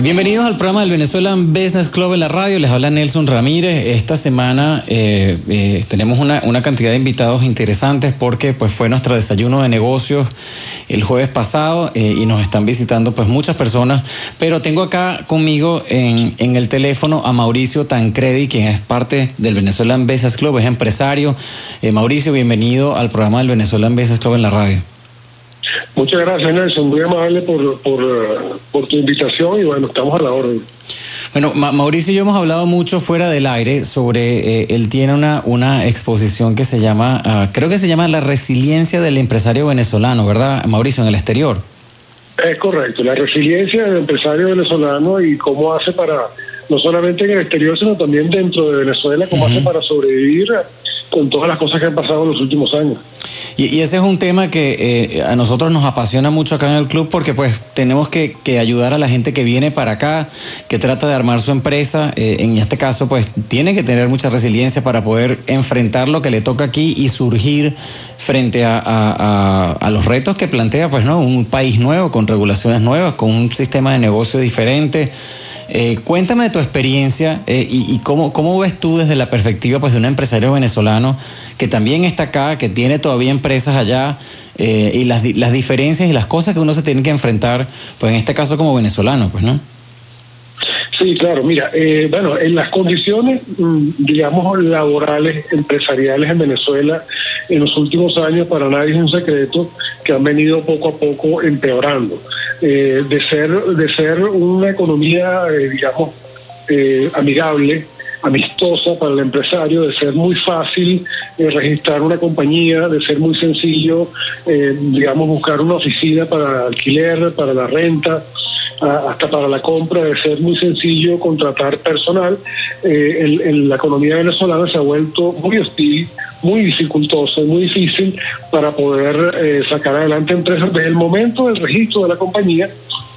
Bienvenidos al programa del Venezuelan Business Club en la radio. Les habla Nelson Ramírez. Esta semana eh, eh, tenemos una, cantidad de invitados interesantes porque pues fue nuestro desayuno de negocios el jueves pasado eh, y nos están visitando pues muchas personas. Pero tengo acá conmigo en, en el teléfono a Mauricio Tancredi, quien es parte del Venezuelan Business Club, es empresario. Mauricio, bienvenido al programa del Venezuelan Business Club en la radio. Muchas gracias, Nelson. Muy amable por, por, por tu invitación y bueno, estamos a la orden. Bueno, Ma- Mauricio y yo hemos hablado mucho fuera del aire sobre, eh, él tiene una, una exposición que se llama, ah, creo que se llama La resiliencia del empresario venezolano, ¿verdad, Mauricio, en el exterior? Es correcto, la resiliencia del empresario venezolano y cómo hace para, no solamente en el exterior, sino también dentro de Venezuela, cómo hace para sobrevivir con todas las cosas que han pasado en los últimos años. Y, y ese es un tema que eh, a nosotros nos apasiona mucho acá en el club porque pues tenemos que, que ayudar a la gente que viene para acá, que trata de armar su empresa. Eh, en este caso pues tiene que tener mucha resiliencia para poder enfrentar lo que le toca aquí y surgir frente a, a- los retos que plantea pues no un país nuevo con regulaciones nuevas, con un sistema de negocio diferente. Eh, cuéntame de tu experiencia eh, y, cómo, cómo ves tú desde la perspectiva pues, de un empresario venezolano que también está acá, que tiene todavía empresas allá eh, y las, las diferencias y las cosas que uno se tiene que enfrentar, pues en este caso como venezolano, pues, ¿no? Sí, claro, mira, eh, bueno, en las condiciones, mm, digamos, laborales, empresariales en Venezuela, en los últimos años, para nadie es un secreto que han venido poco a poco empeorando. Eh, de ser de ser una economía, eh, digamos, eh, amigable, amistosa para el empresario, de ser muy fácil eh, registrar una compañía, de ser muy sencillo, eh, digamos, buscar una oficina para alquiler, para la renta, hasta para la compra, de ser muy sencillo contratar personal, eh, el- el- la economía venezolana se ha vuelto muy hostil, muy dificultosa, y muy difícil para poder eh, sacar adelante empresas desde el momento del registro de la compañía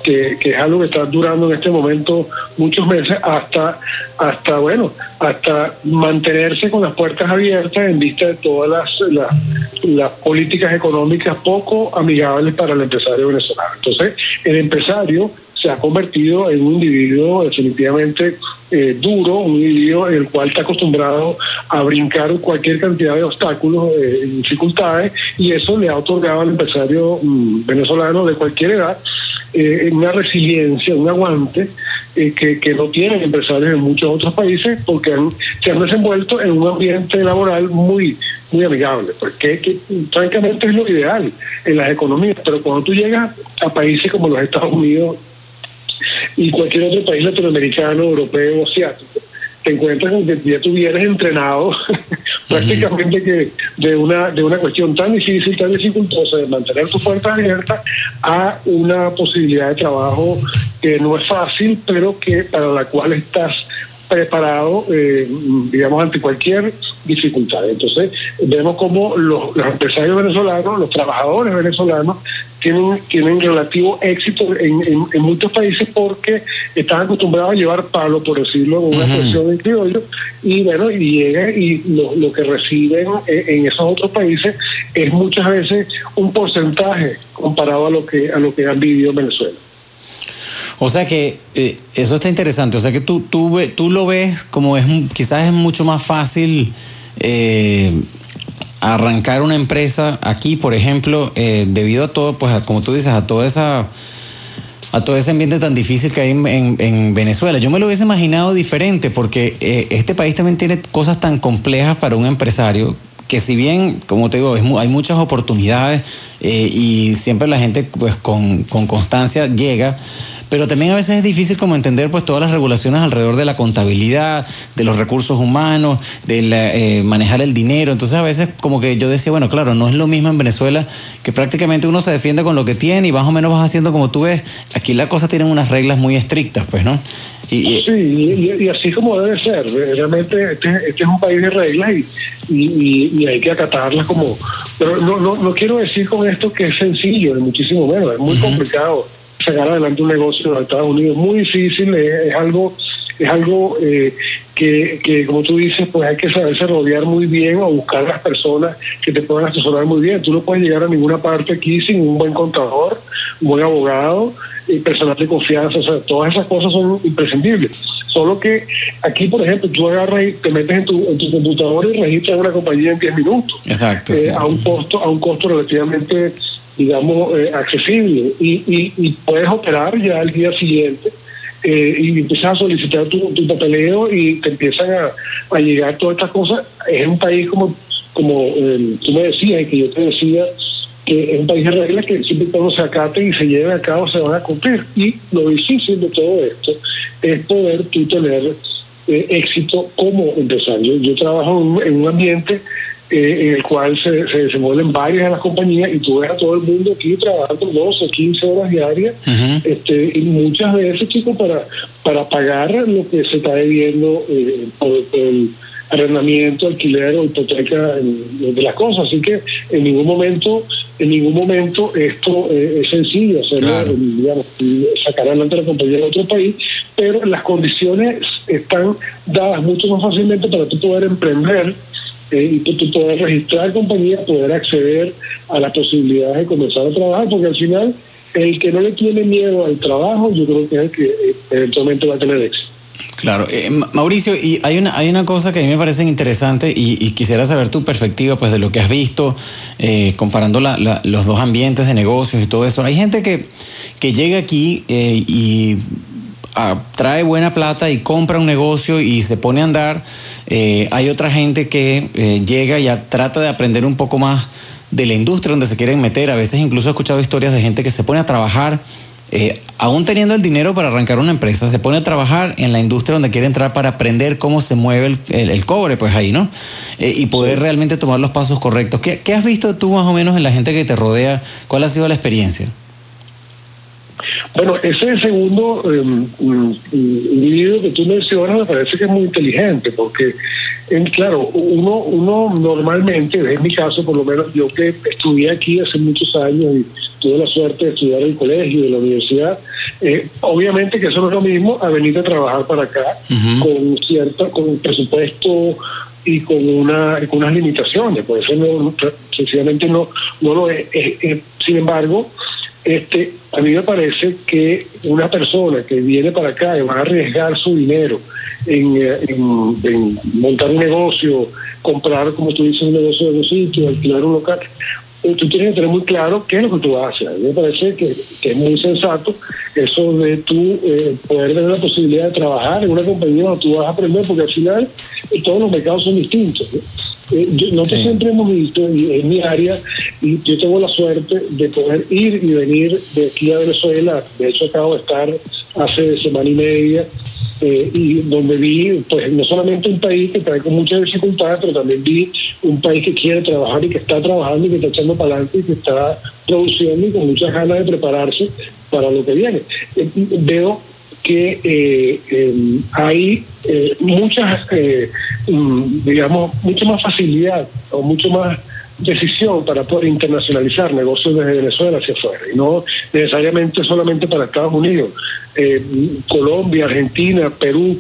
que, que es algo que está durando en este momento muchos meses, hasta, hasta bueno, hasta mantenerse con las puertas abiertas en vista de todas las, las, las políticas económicas poco amigables para el empresario venezolano. Entonces, el empresario se ha convertido en un individuo definitivamente eh, duro, un individuo el cual está acostumbrado a brincar cualquier cantidad de obstáculos, eh, dificultades, y eso le ha otorgado al empresario mm, venezolano de cualquier edad eh, una resiliencia, un aguante eh, que, que no tienen empresarios en muchos otros países porque han- se han desenvuelto en un ambiente laboral muy muy amigable, porque que, francamente es lo ideal en las economías, pero cuando tú llegas a países como los Estados Unidos y cualquier otro país latinoamericano, europeo, asiático, te encuentras con que ya tú vienes entrenado [laughs] prácticamente que de una de una cuestión tan difícil, tan dificultosa de mantener tu puerta abierta a una posibilidad de trabajo que no es fácil, pero que para la cual estás preparado, eh, digamos, ante cualquier dificultad. Entonces, vemos como los empresarios venezolanos, los trabajadores venezolanos, tienen, tienen relativo éxito en, en- en muchos países porque están acostumbrados a llevar palo, por decirlo con una expresión en criollo, y bueno, y llegan y lo, lo que reciben en, en esos otros países es muchas veces un porcentaje comparado a lo que a lo que han vivido en Venezuela. O sea que eh, eso está interesante. O sea que tú, tú, ve- tú lo ves como es quizás es mucho más fácil eh, arrancar una empresa aquí, por ejemplo, eh, debido a todo, pues a- como tú dices, a toda esa a todo ese ambiente tan difícil que hay en, en- en Venezuela. Yo me lo hubiese imaginado diferente porque eh, este país también tiene cosas tan complejas para un empresario que si bien, como te digo, es hay muchas oportunidades eh, y siempre la gente pues con, con constancia llega, pero también a veces es difícil como entender pues todas las regulaciones alrededor de la contabilidad, de los recursos humanos, de la, eh, manejar el dinero. Entonces a veces como que yo decía, bueno, claro, no es lo mismo en Venezuela que prácticamente uno se defiende con lo que tiene y más o menos vas haciendo como tú ves. Aquí las cosas tienen unas reglas muy estrictas, pues, ¿no? Y, Sí, y, así como debe ser. Realmente este, este es un país de reglas y, y, hay que acatarlas como... Pero no, no, no quiero decir con esto que es sencillo, ni muchísimo menos. Es muy complicado sacar adelante un negocio en los Estados Unidos. Muy difícil, es, es algo es algo eh, que, que, como tú dices, pues hay que saberse rodear muy bien o buscar las personas que te puedan asesorar muy bien. Tú no puedes llegar a ninguna parte aquí sin un buen contador, un buen abogado, y personal de confianza. O sea, todas esas cosas son imprescindibles. Solo que aquí, por ejemplo, tú agarras y te metes en tu, en tu computadora y registras una compañía en 10 minutos Exacto. eh, sí. a un costo a un costo relativamente digamos eh, accesible y, y, puedes operar ya al día siguiente eh, y empiezas a solicitar tu, tu papeleo y te empiezan a, a llegar todas estas cosas es un país como como eh, tú me decías y que yo te decía que es un país de reglas que siempre cuando se acaten y se lleven a cabo se van a cumplir y lo difícil de todo esto es poder tú tener eh, éxito como empresario. Yo trabajo en un ambiente eh, en el cual se, se desenvuelven varias de las compañías y tú ves a todo el mundo aquí trabajando 12, 15 horas diarias este, y muchas veces, chicos, para, para pagar lo que se está debiendo eh, por, por el arrendamiento, alquiler o hipoteca de las cosas. Así que en ningún momento, en ningún momento esto eh, es sencillo, hacerlo, eh, digamos, sacar adelante la compañía en otro país, pero las condiciones están dadas mucho más fácilmente para tú poder emprender eh, y tú, poder registrar compañía, poder acceder a las posibilidades de comenzar a trabajar, porque al final el que no le tiene miedo al trabajo, yo creo que es el que eh, eventualmente va a tener éxito. Claro, eh, Ma- Mauricio, y hay una hay una cosa que a mí me parece interesante y, quisiera saber tu perspectiva, pues, de lo que has visto, eh, comparando la- la- los dos ambientes de negocios y todo eso. Hay gente que que llega aquí eh, y ah, trae buena plata y compra un negocio y se pone a andar. Eh, hay otra gente que eh, llega y a- trata de aprender un poco más de la industria donde se quieren meter. A veces incluso he escuchado historias de gente que se pone a trabajar eh, aún teniendo el dinero para arrancar una empresa, se pone a trabajar en la industria donde quiere entrar para aprender cómo se mueve el, el- el cobre, pues ahí, ¿no? Eh, y poder realmente tomar los pasos correctos. ¿Qué, qué has visto tú más o menos en la gente que te rodea? ¿Cuál ha sido la experiencia? Bueno, ese segundo eh, mm, individuo que tú mencionas me parece que es muy inteligente, porque, en- claro, uno, uno normalmente, en mi caso por lo menos, yo que estudié aquí hace muchos años y tuve la suerte de estudiar en el colegio y en la universidad, eh, obviamente que eso no es lo mismo a venir a trabajar para acá con cierta, con un presupuesto y con una con unas limitaciones, por eso no, sencillamente no, no lo es. Sin embargo, este, a mí me parece que una persona que viene para acá y va a arriesgar su dinero en, eh, montar un negocio, comprar, como tú dices, un negocio de un sitio, alquilar un local, eh, tú tienes que tener muy claro qué es lo que tú vas a hacer. A mí me parece que, es muy sensato eso de tú eh, poder tener la posibilidad de trabajar en una compañía donde tú vas a aprender, porque al final eh, todos los mercados son distintos. Eh, yo- nosotros siempre hemos visto, y en mi área, y yo tengo la suerte de poder ir y venir de aquí a Venezuela. De hecho, acabo de estar hace semana y media, eh, y donde vi, pues, no solamente un país que trae con muchas dificultades, pero también vi un país que quiere trabajar y que está trabajando y que está echando para adelante y que está produciendo y con muchas ganas de prepararse para lo que viene. Eh, veo que eh, eh, hay eh, muchas, eh, mm, digamos, mucha más facilidad o mucho más decisión para poder internacionalizar negocios desde Venezuela hacia afuera y no necesariamente solamente para Estados Unidos. Eh, Colombia, Argentina, Perú,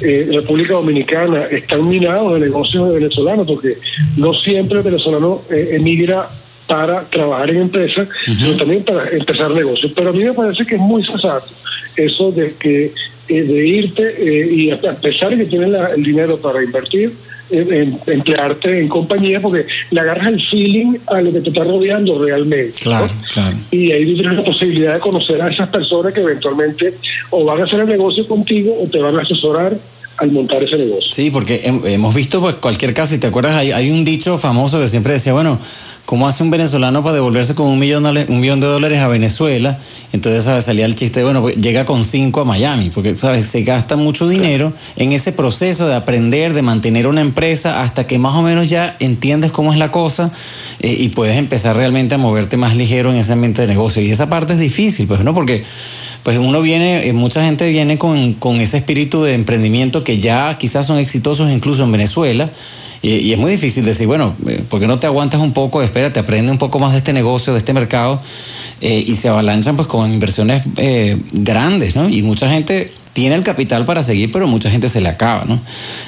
eh, República Dominicana están minados de negocios de venezolanos porque no siempre el venezolano eh, emigra para trabajar en empresas, sino también para empezar negocios. Pero a mí me parece que es muy sensato eso de que eh, de irte eh, y a pesar de que tienes la- el dinero para invertir, eh, en- emplearte en compañía porque le agarras el feeling a lo que te está rodeando realmente. ¿no? Claro, claro. Y ahí tienes la posibilidad de conocer a esas personas que eventualmente o van a hacer el negocio contigo o te van a asesorar al montar ese negocio. Sí, porque hem- hemos visto pues cualquier caso, y te acuerdas, hay, hay un dicho famoso que siempre decía, bueno, ¿cómo hace un venezolano para devolverse con un millón, un millón de dólares a Venezuela? Entonces ¿sabes? salía el chiste, bueno, pues llega con cinco a Miami, porque sabes, se gasta mucho dinero en ese proceso de aprender, de mantener una empresa, hasta que más o menos ya entiendes cómo es la cosa eh, y puedes empezar realmente a moverte más ligero en ese ambiente de negocio. Y esa parte es difícil, pues, ¿no? Porque pues uno viene, eh, mucha gente viene con, con ese espíritu de emprendimiento que ya quizás son exitosos incluso en Venezuela. Y, es muy difícil decir, bueno, eh, ¿por qué no te aguantas un poco? Espérate, aprende un poco más de este negocio, de este mercado. eh, y se avalanchan pues con inversiones eh, grandes, ¿no? Y mucha gente tiene el capital para seguir, pero mucha gente se le acaba, ¿no?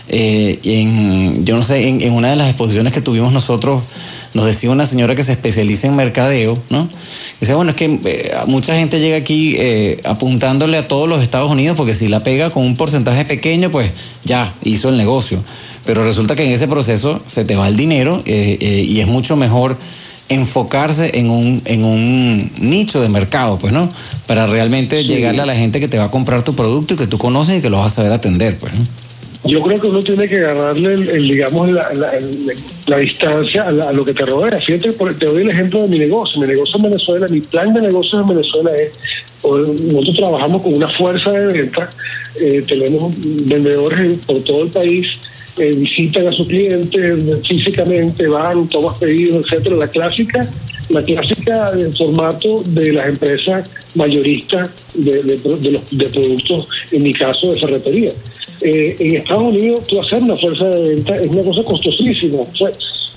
Eh, en, yo no sé, en, una de las exposiciones que tuvimos nosotros, nos decía una señora que se especializa en mercadeo, ¿no? Dice, bueno, es que mucha gente llega aquí eh, apuntándole a todos los Estados Unidos porque si la pega con un porcentaje pequeño, pues ya hizo el negocio. Pero resulta que en ese proceso se te va el dinero eh, eh, y es mucho mejor enfocarse en un, en un nicho de mercado, pues, ¿no? Para realmente Sí. llegarle a la gente que te va a comprar tu producto y que tú conoces y que lo vas a saber atender, pues, ¿no? Yo creo que uno tiene que agarrarle, el, el, digamos, la, la- el- la distancia a, la- a lo que te rodea. Fíjate, te doy el ejemplo de mi negocio. Mi negocio en Venezuela, mi plan de negocio en Venezuela es, o- nosotros trabajamos con una fuerza de venta, eh, tenemos vendedores en- por todo el país, eh, visitan a sus clientes físicamente, van, toman pedidos, etcétera. La clásica, la clásica del formato de las empresas mayoristas de, de los, de productos, en mi caso, de ferretería. Eh, en Estados Unidos, tú hacer una fuerza de venta es una cosa costosísima.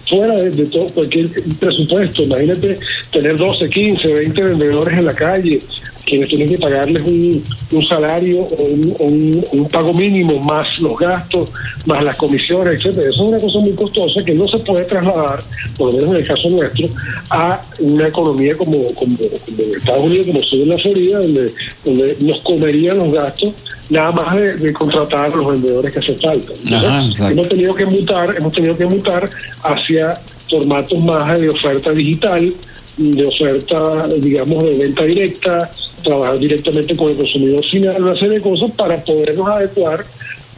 Fuera de, de todo cualquier presupuesto. Imagínate tener 12, 15, 20 vendedores en la calle, quienes tienen que pagarles un, un salario o un, un- un pago mínimo, más los gastos, más las comisiones, etcétera. Eso es una cosa muy costosa que no se puede trasladar, por lo menos en el caso nuestro, a una economía como, como, como Estados Unidos, como sur de la Florida, donde, donde nos comerían los gastos nada más de, de contratar a los vendedores que hace falta. Ajá, hemos tenido que mutar, hemos tenido que mutar hacia formatos más de oferta digital, de oferta, digamos, de venta directa, trabajar directamente con el consumidor final, una serie de cosas para podernos adecuar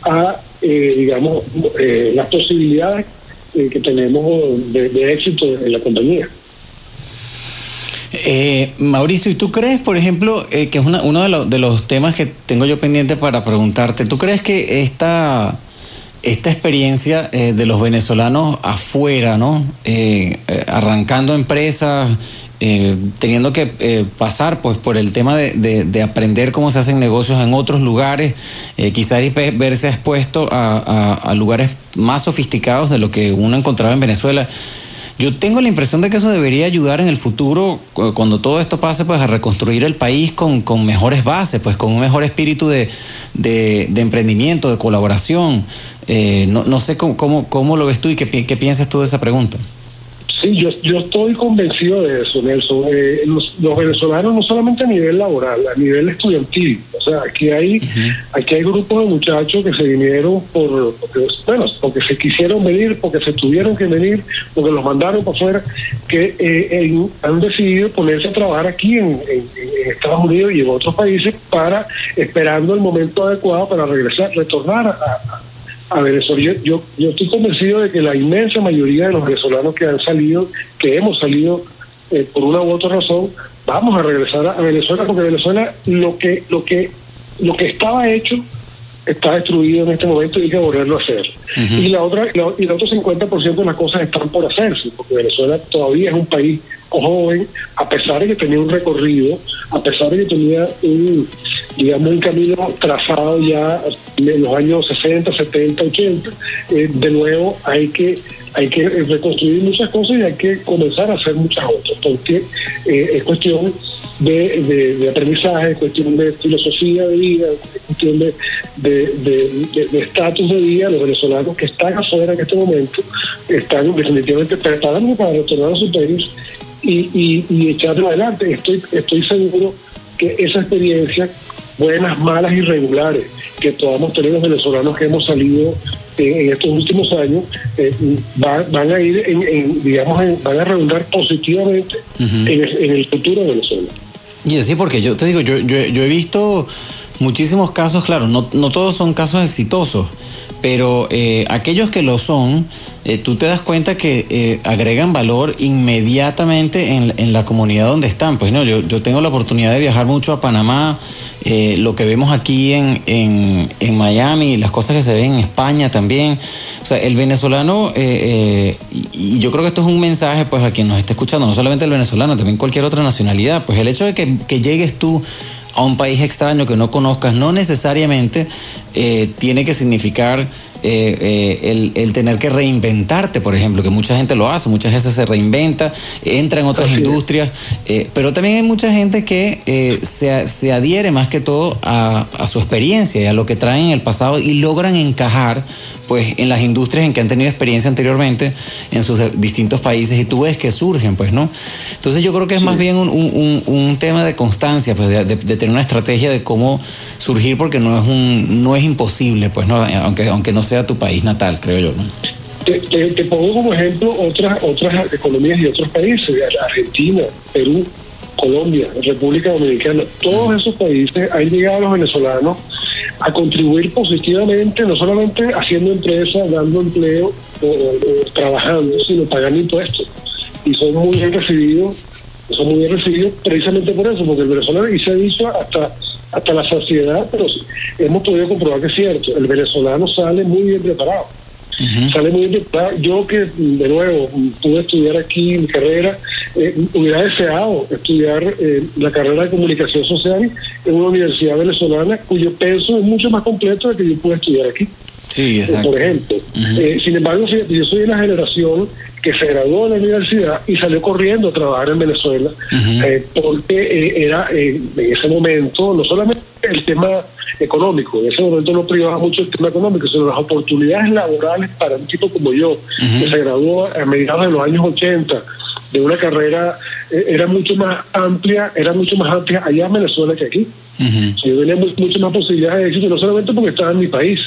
a, eh, digamos, eh, las posibilidades eh, que tenemos de, éxito en la compañía. Eh, Mauricio, ¿y tú crees, por ejemplo, eh, que es una- uno de, los- de los temas que tengo yo pendiente para preguntarte, ¿tú crees que esta, esta experiencia eh, de los venezolanos afuera, ¿no? Eh, eh, arrancando empresas, eh, teniendo que eh, pasar pues por el tema de, de- de aprender cómo se hacen negocios en otros lugares, eh, quizás verse expuesto a lugares más sofisticados de lo que uno encontraba en Venezuela. Yo tengo la impresión de que eso debería ayudar en el futuro, cu- cuando todo esto pase, pues a reconstruir el país con, mejores bases, pues con un mejor espíritu de, emprendimiento, de colaboración. Eh, no, no sé cómo, cómo, lo ves tú y qué, qué piensas tú de esa pregunta. Sí, yo, yo estoy convencido de eso, Nelson. Eh, los, los venezolanos no solamente a nivel laboral, a nivel estudiantil. O sea, aquí hay, aquí hay grupos de muchachos que se vinieron por, porque, bueno, porque se quisieron venir, porque se tuvieron que venir, porque los mandaron para afuera, que eh, en- han decidido ponerse a trabajar aquí en, en- en Estados Unidos y en otros países para esperando el momento adecuado para regresar, retornar a, a- a Venezuela. Yo, yo, yo estoy convencido de que la inmensa mayoría de los venezolanos que han salido, que hemos salido eh, por una u otra razón, vamos a regresar a, Venezuela porque Venezuela lo que lo que lo que estaba hecho está destruido en este momento y hay que volverlo a hacer. Y la otra la- y el otro 50% de las cosas están por hacerse, porque Venezuela todavía es un país joven, a pesar de que tenía un recorrido, a pesar de que tenía un digamos un camino trazado ya en los años 60, 70, 80, eh, de nuevo hay que hay que reconstruir muchas cosas y hay que comenzar a hacer muchas otras, porque eh, es cuestión de, de- aprendizaje, es cuestión de filosofía de vida, es cuestión de estatus de, vida. Los venezolanos que están afuera en este momento están definitivamente preparándose para retornar a su país y, y, y echarlo adelante. Estoy, estoy seguro que esa experiencia buenas, malas y regulares que podamos tener los venezolanos que hemos salido eh, en estos últimos años, eh, va- van a ir, en, en, digamos, en- van a redundar positivamente en, el, en el futuro de Venezuela. Y así porque yo te digo, yo, yo, yo he visto muchísimos casos, claro, no, no todos son casos exitosos, pero eh, aquellos que lo son, eh, tú te das cuenta que eh, agregan valor inmediatamente en, en la comunidad donde están. Pues no, yo, yo tengo la oportunidad de viajar mucho a Panamá, eh, lo que vemos aquí en, en, en Miami, las cosas que se ven en España también. O sea, el venezolano, eh, eh, y, y yo creo que esto es un mensaje pues a quien nos está escuchando, no solamente el venezolano, también cualquier otra nacionalidad, pues el hecho de que, que llegues tú a un país extraño que no conozcas no necesariamente eh, tiene que significar eh, eh, el, el tener que reinventarte, por ejemplo, que mucha gente lo hace, muchas veces se reinventa, entra en otras industrias, eh, pero también hay mucha gente que se, se adhiere más que todo a, a su experiencia y a lo que traen en el pasado y logran encajar pues en las industrias en que han tenido experiencia anteriormente en sus distintos países y tú ves que surgen, pues, ¿no? Entonces yo creo que es más bien un, un- un- un tema de constancia, pues, de, de- de tener una estrategia de cómo surgir porque no es un no es imposible, pues, ¿no? Aunque aunque no sea tu país natal, creo yo, ¿no? Te, te- te pongo como ejemplo otras otras economías y otros países, Argentina, Perú, Colombia, República Dominicana, todos esos países han llegado a los venezolanos a contribuir positivamente, no solamente haciendo empresa, dando empleo o, o trabajando, sino pagando impuestos. Y son muy bien recibidos, son muy bien recibidos precisamente por eso, porque el venezolano, y se ha dicho hasta hasta la saciedad, pero hemos podido comprobar que es cierto, el venezolano sale muy bien preparado sale muy bien preparado. Yo que, de nuevo, pude estudiar aquí mi carrera, eh, hubiera deseado estudiar eh, la carrera de comunicación social en una universidad venezolana cuyo peso es mucho más completo de que yo pude estudiar aquí. Sí, por ejemplo. Eh, sin embargo, fíjate, yo soy de la generación que se graduó de la universidad y salió corriendo a trabajar en Venezuela, eh, porque eh, era eh, en ese momento no solamente el tema económico, en ese momento no privaba mucho el tema económico, sino las oportunidades laborales para un tipo como yo, que se graduó a mediados de los años 80 de una carrera, eh, era mucho más amplia, era mucho más amplia allá en Venezuela que aquí. Yo tenía mu- muchas más posibilidades de éxito, no solamente porque estaba en mi país,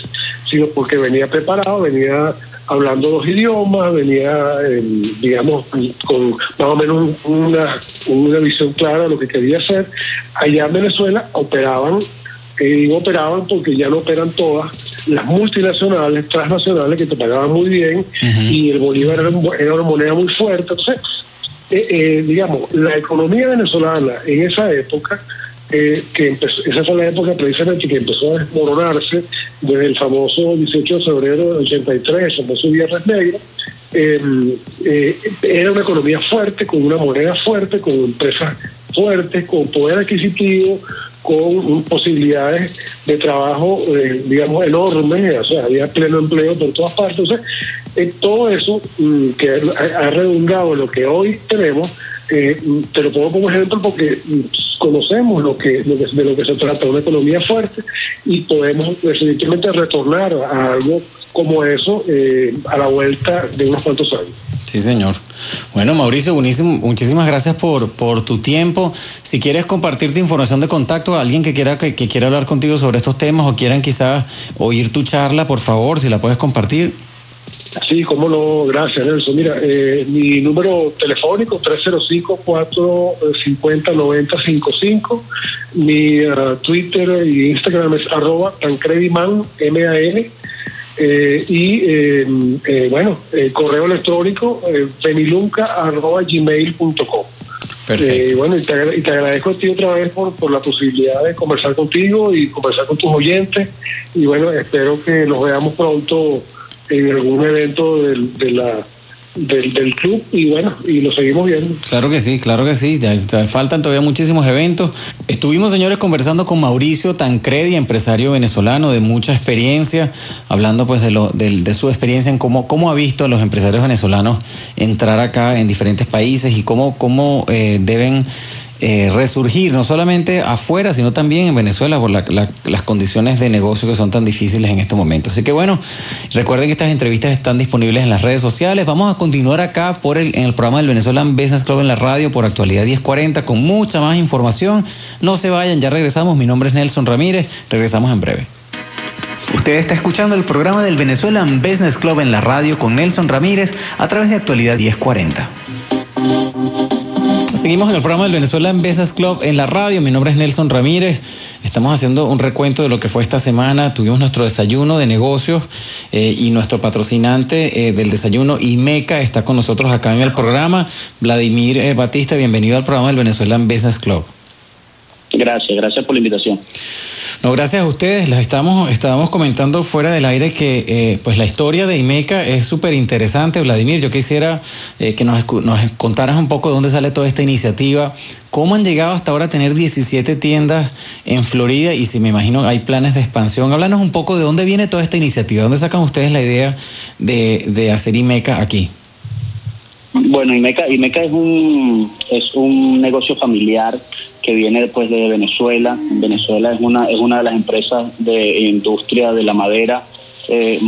sino porque venía preparado, venía hablando dos idiomas, venía, eh, digamos, con más o menos un- una, una visión clara de lo que quería hacer. Allá en Venezuela operaban, eh, operaban porque ya no operan todas, las multinacionales, transnacionales que te pagaban muy bien y el bolívar era, era una moneda muy fuerte. Entonces, eh, eh, digamos, la economía venezolana en esa época, eh, que empezó, esa fue la época precisamente que empezó a desmoronarse desde el famoso 18 de febrero del 83, el famoso Viernes Negro, eh, eh, era una economía fuerte, con una moneda fuerte, con empresas fuertes, con poder adquisitivo, con posibilidades de trabajo, eh, digamos, enormes, o sea, había pleno empleo por todas partes. O eh, todo eso mm, que ha, ha redundado en lo que hoy tenemos, eh, mm, te lo pongo como ejemplo porque mm, conocemos lo que, lo que- de lo que se trata, una economía fuerte, y podemos definitivamente retornar a algo como eso eh, a la vuelta de unos cuantos años. Sí, señor. Bueno, Mauricio, muchísimas gracias por, por tu tiempo. Si quieres compartir tu información de contacto a alguien que quiera que, quiera hablar contigo sobre estos temas o quieran quizás oír tu charla, por favor, si la puedes compartir. Sí, cómo no, gracias Nelson. Mira, eh, mi número telefónico 305-450-9055. Mi eh, Twitter y Instagram es arroba tancrediman, M-A-N. Eh, y eh, eh, bueno, el correo electrónico eh, benilunca arroba gmail.com. Eh, bueno, y te, agra- y te agradezco a ti otra vez por, por la posibilidad de conversar contigo y conversar con tus oyentes. Y bueno, espero que nos veamos pronto en algún evento de la, del, del club y bueno, y lo seguimos viendo. Claro que sí, claro que sí. Ya, faltan todavía muchísimos eventos. Estuvimos, señores, conversando con Mauricio Tancredi, empresario venezolano de mucha experiencia, hablando pues de, lo, del- de, su experiencia en cómo, cómo ha visto a los empresarios venezolanos entrar acá en diferentes países y cómo, cómo eh, deben eh, resurgir, no solamente afuera, sino también en Venezuela por la- la- las condiciones de negocio que son tan difíciles en este momento. Así que bueno, recuerden que estas entrevistas están disponibles en las redes sociales. Vamos a continuar acá por el, en el programa del Venezuelan Business Club en la radio por actualidad 1040 con mucha más información. No se vayan, ya regresamos. Mi nombre es Nelson Ramírez. Regresamos en breve. Usted está escuchando el programa del Venezuelan Business Club en la radio con Nelson Ramírez a través de actualidad 1040. Seguimos en el programa del Venezuela Business Club en la radio. Mi nombre es Nelson Ramírez. Estamos haciendo un recuento de lo que fue esta semana. Tuvimos nuestro desayuno de negocios eh, y nuestro patrocinante eh, del desayuno, IMECA, está con nosotros acá en el programa. Vladimir eh, Batista, bienvenido al programa del Venezuela Business Club. Gracias, gracias por la invitación. No, gracias a ustedes. Les estamos, estábamos comentando fuera del aire que eh, pues la historia de IMECA es súper interesante. Vladimir, yo quisiera eh, que nos, nos contaras un poco de dónde sale toda esta iniciativa, cómo han llegado hasta ahora a tener 17 tiendas en Florida y si me imagino hay planes de expansión. Háblanos un poco de dónde viene toda esta iniciativa, dónde sacan ustedes la idea de, de hacer IMECA aquí. Bueno, Imeca, Imeca es un es un negocio familiar que viene después de Venezuela. Venezuela es una es una de las empresas de industria de la madera eh,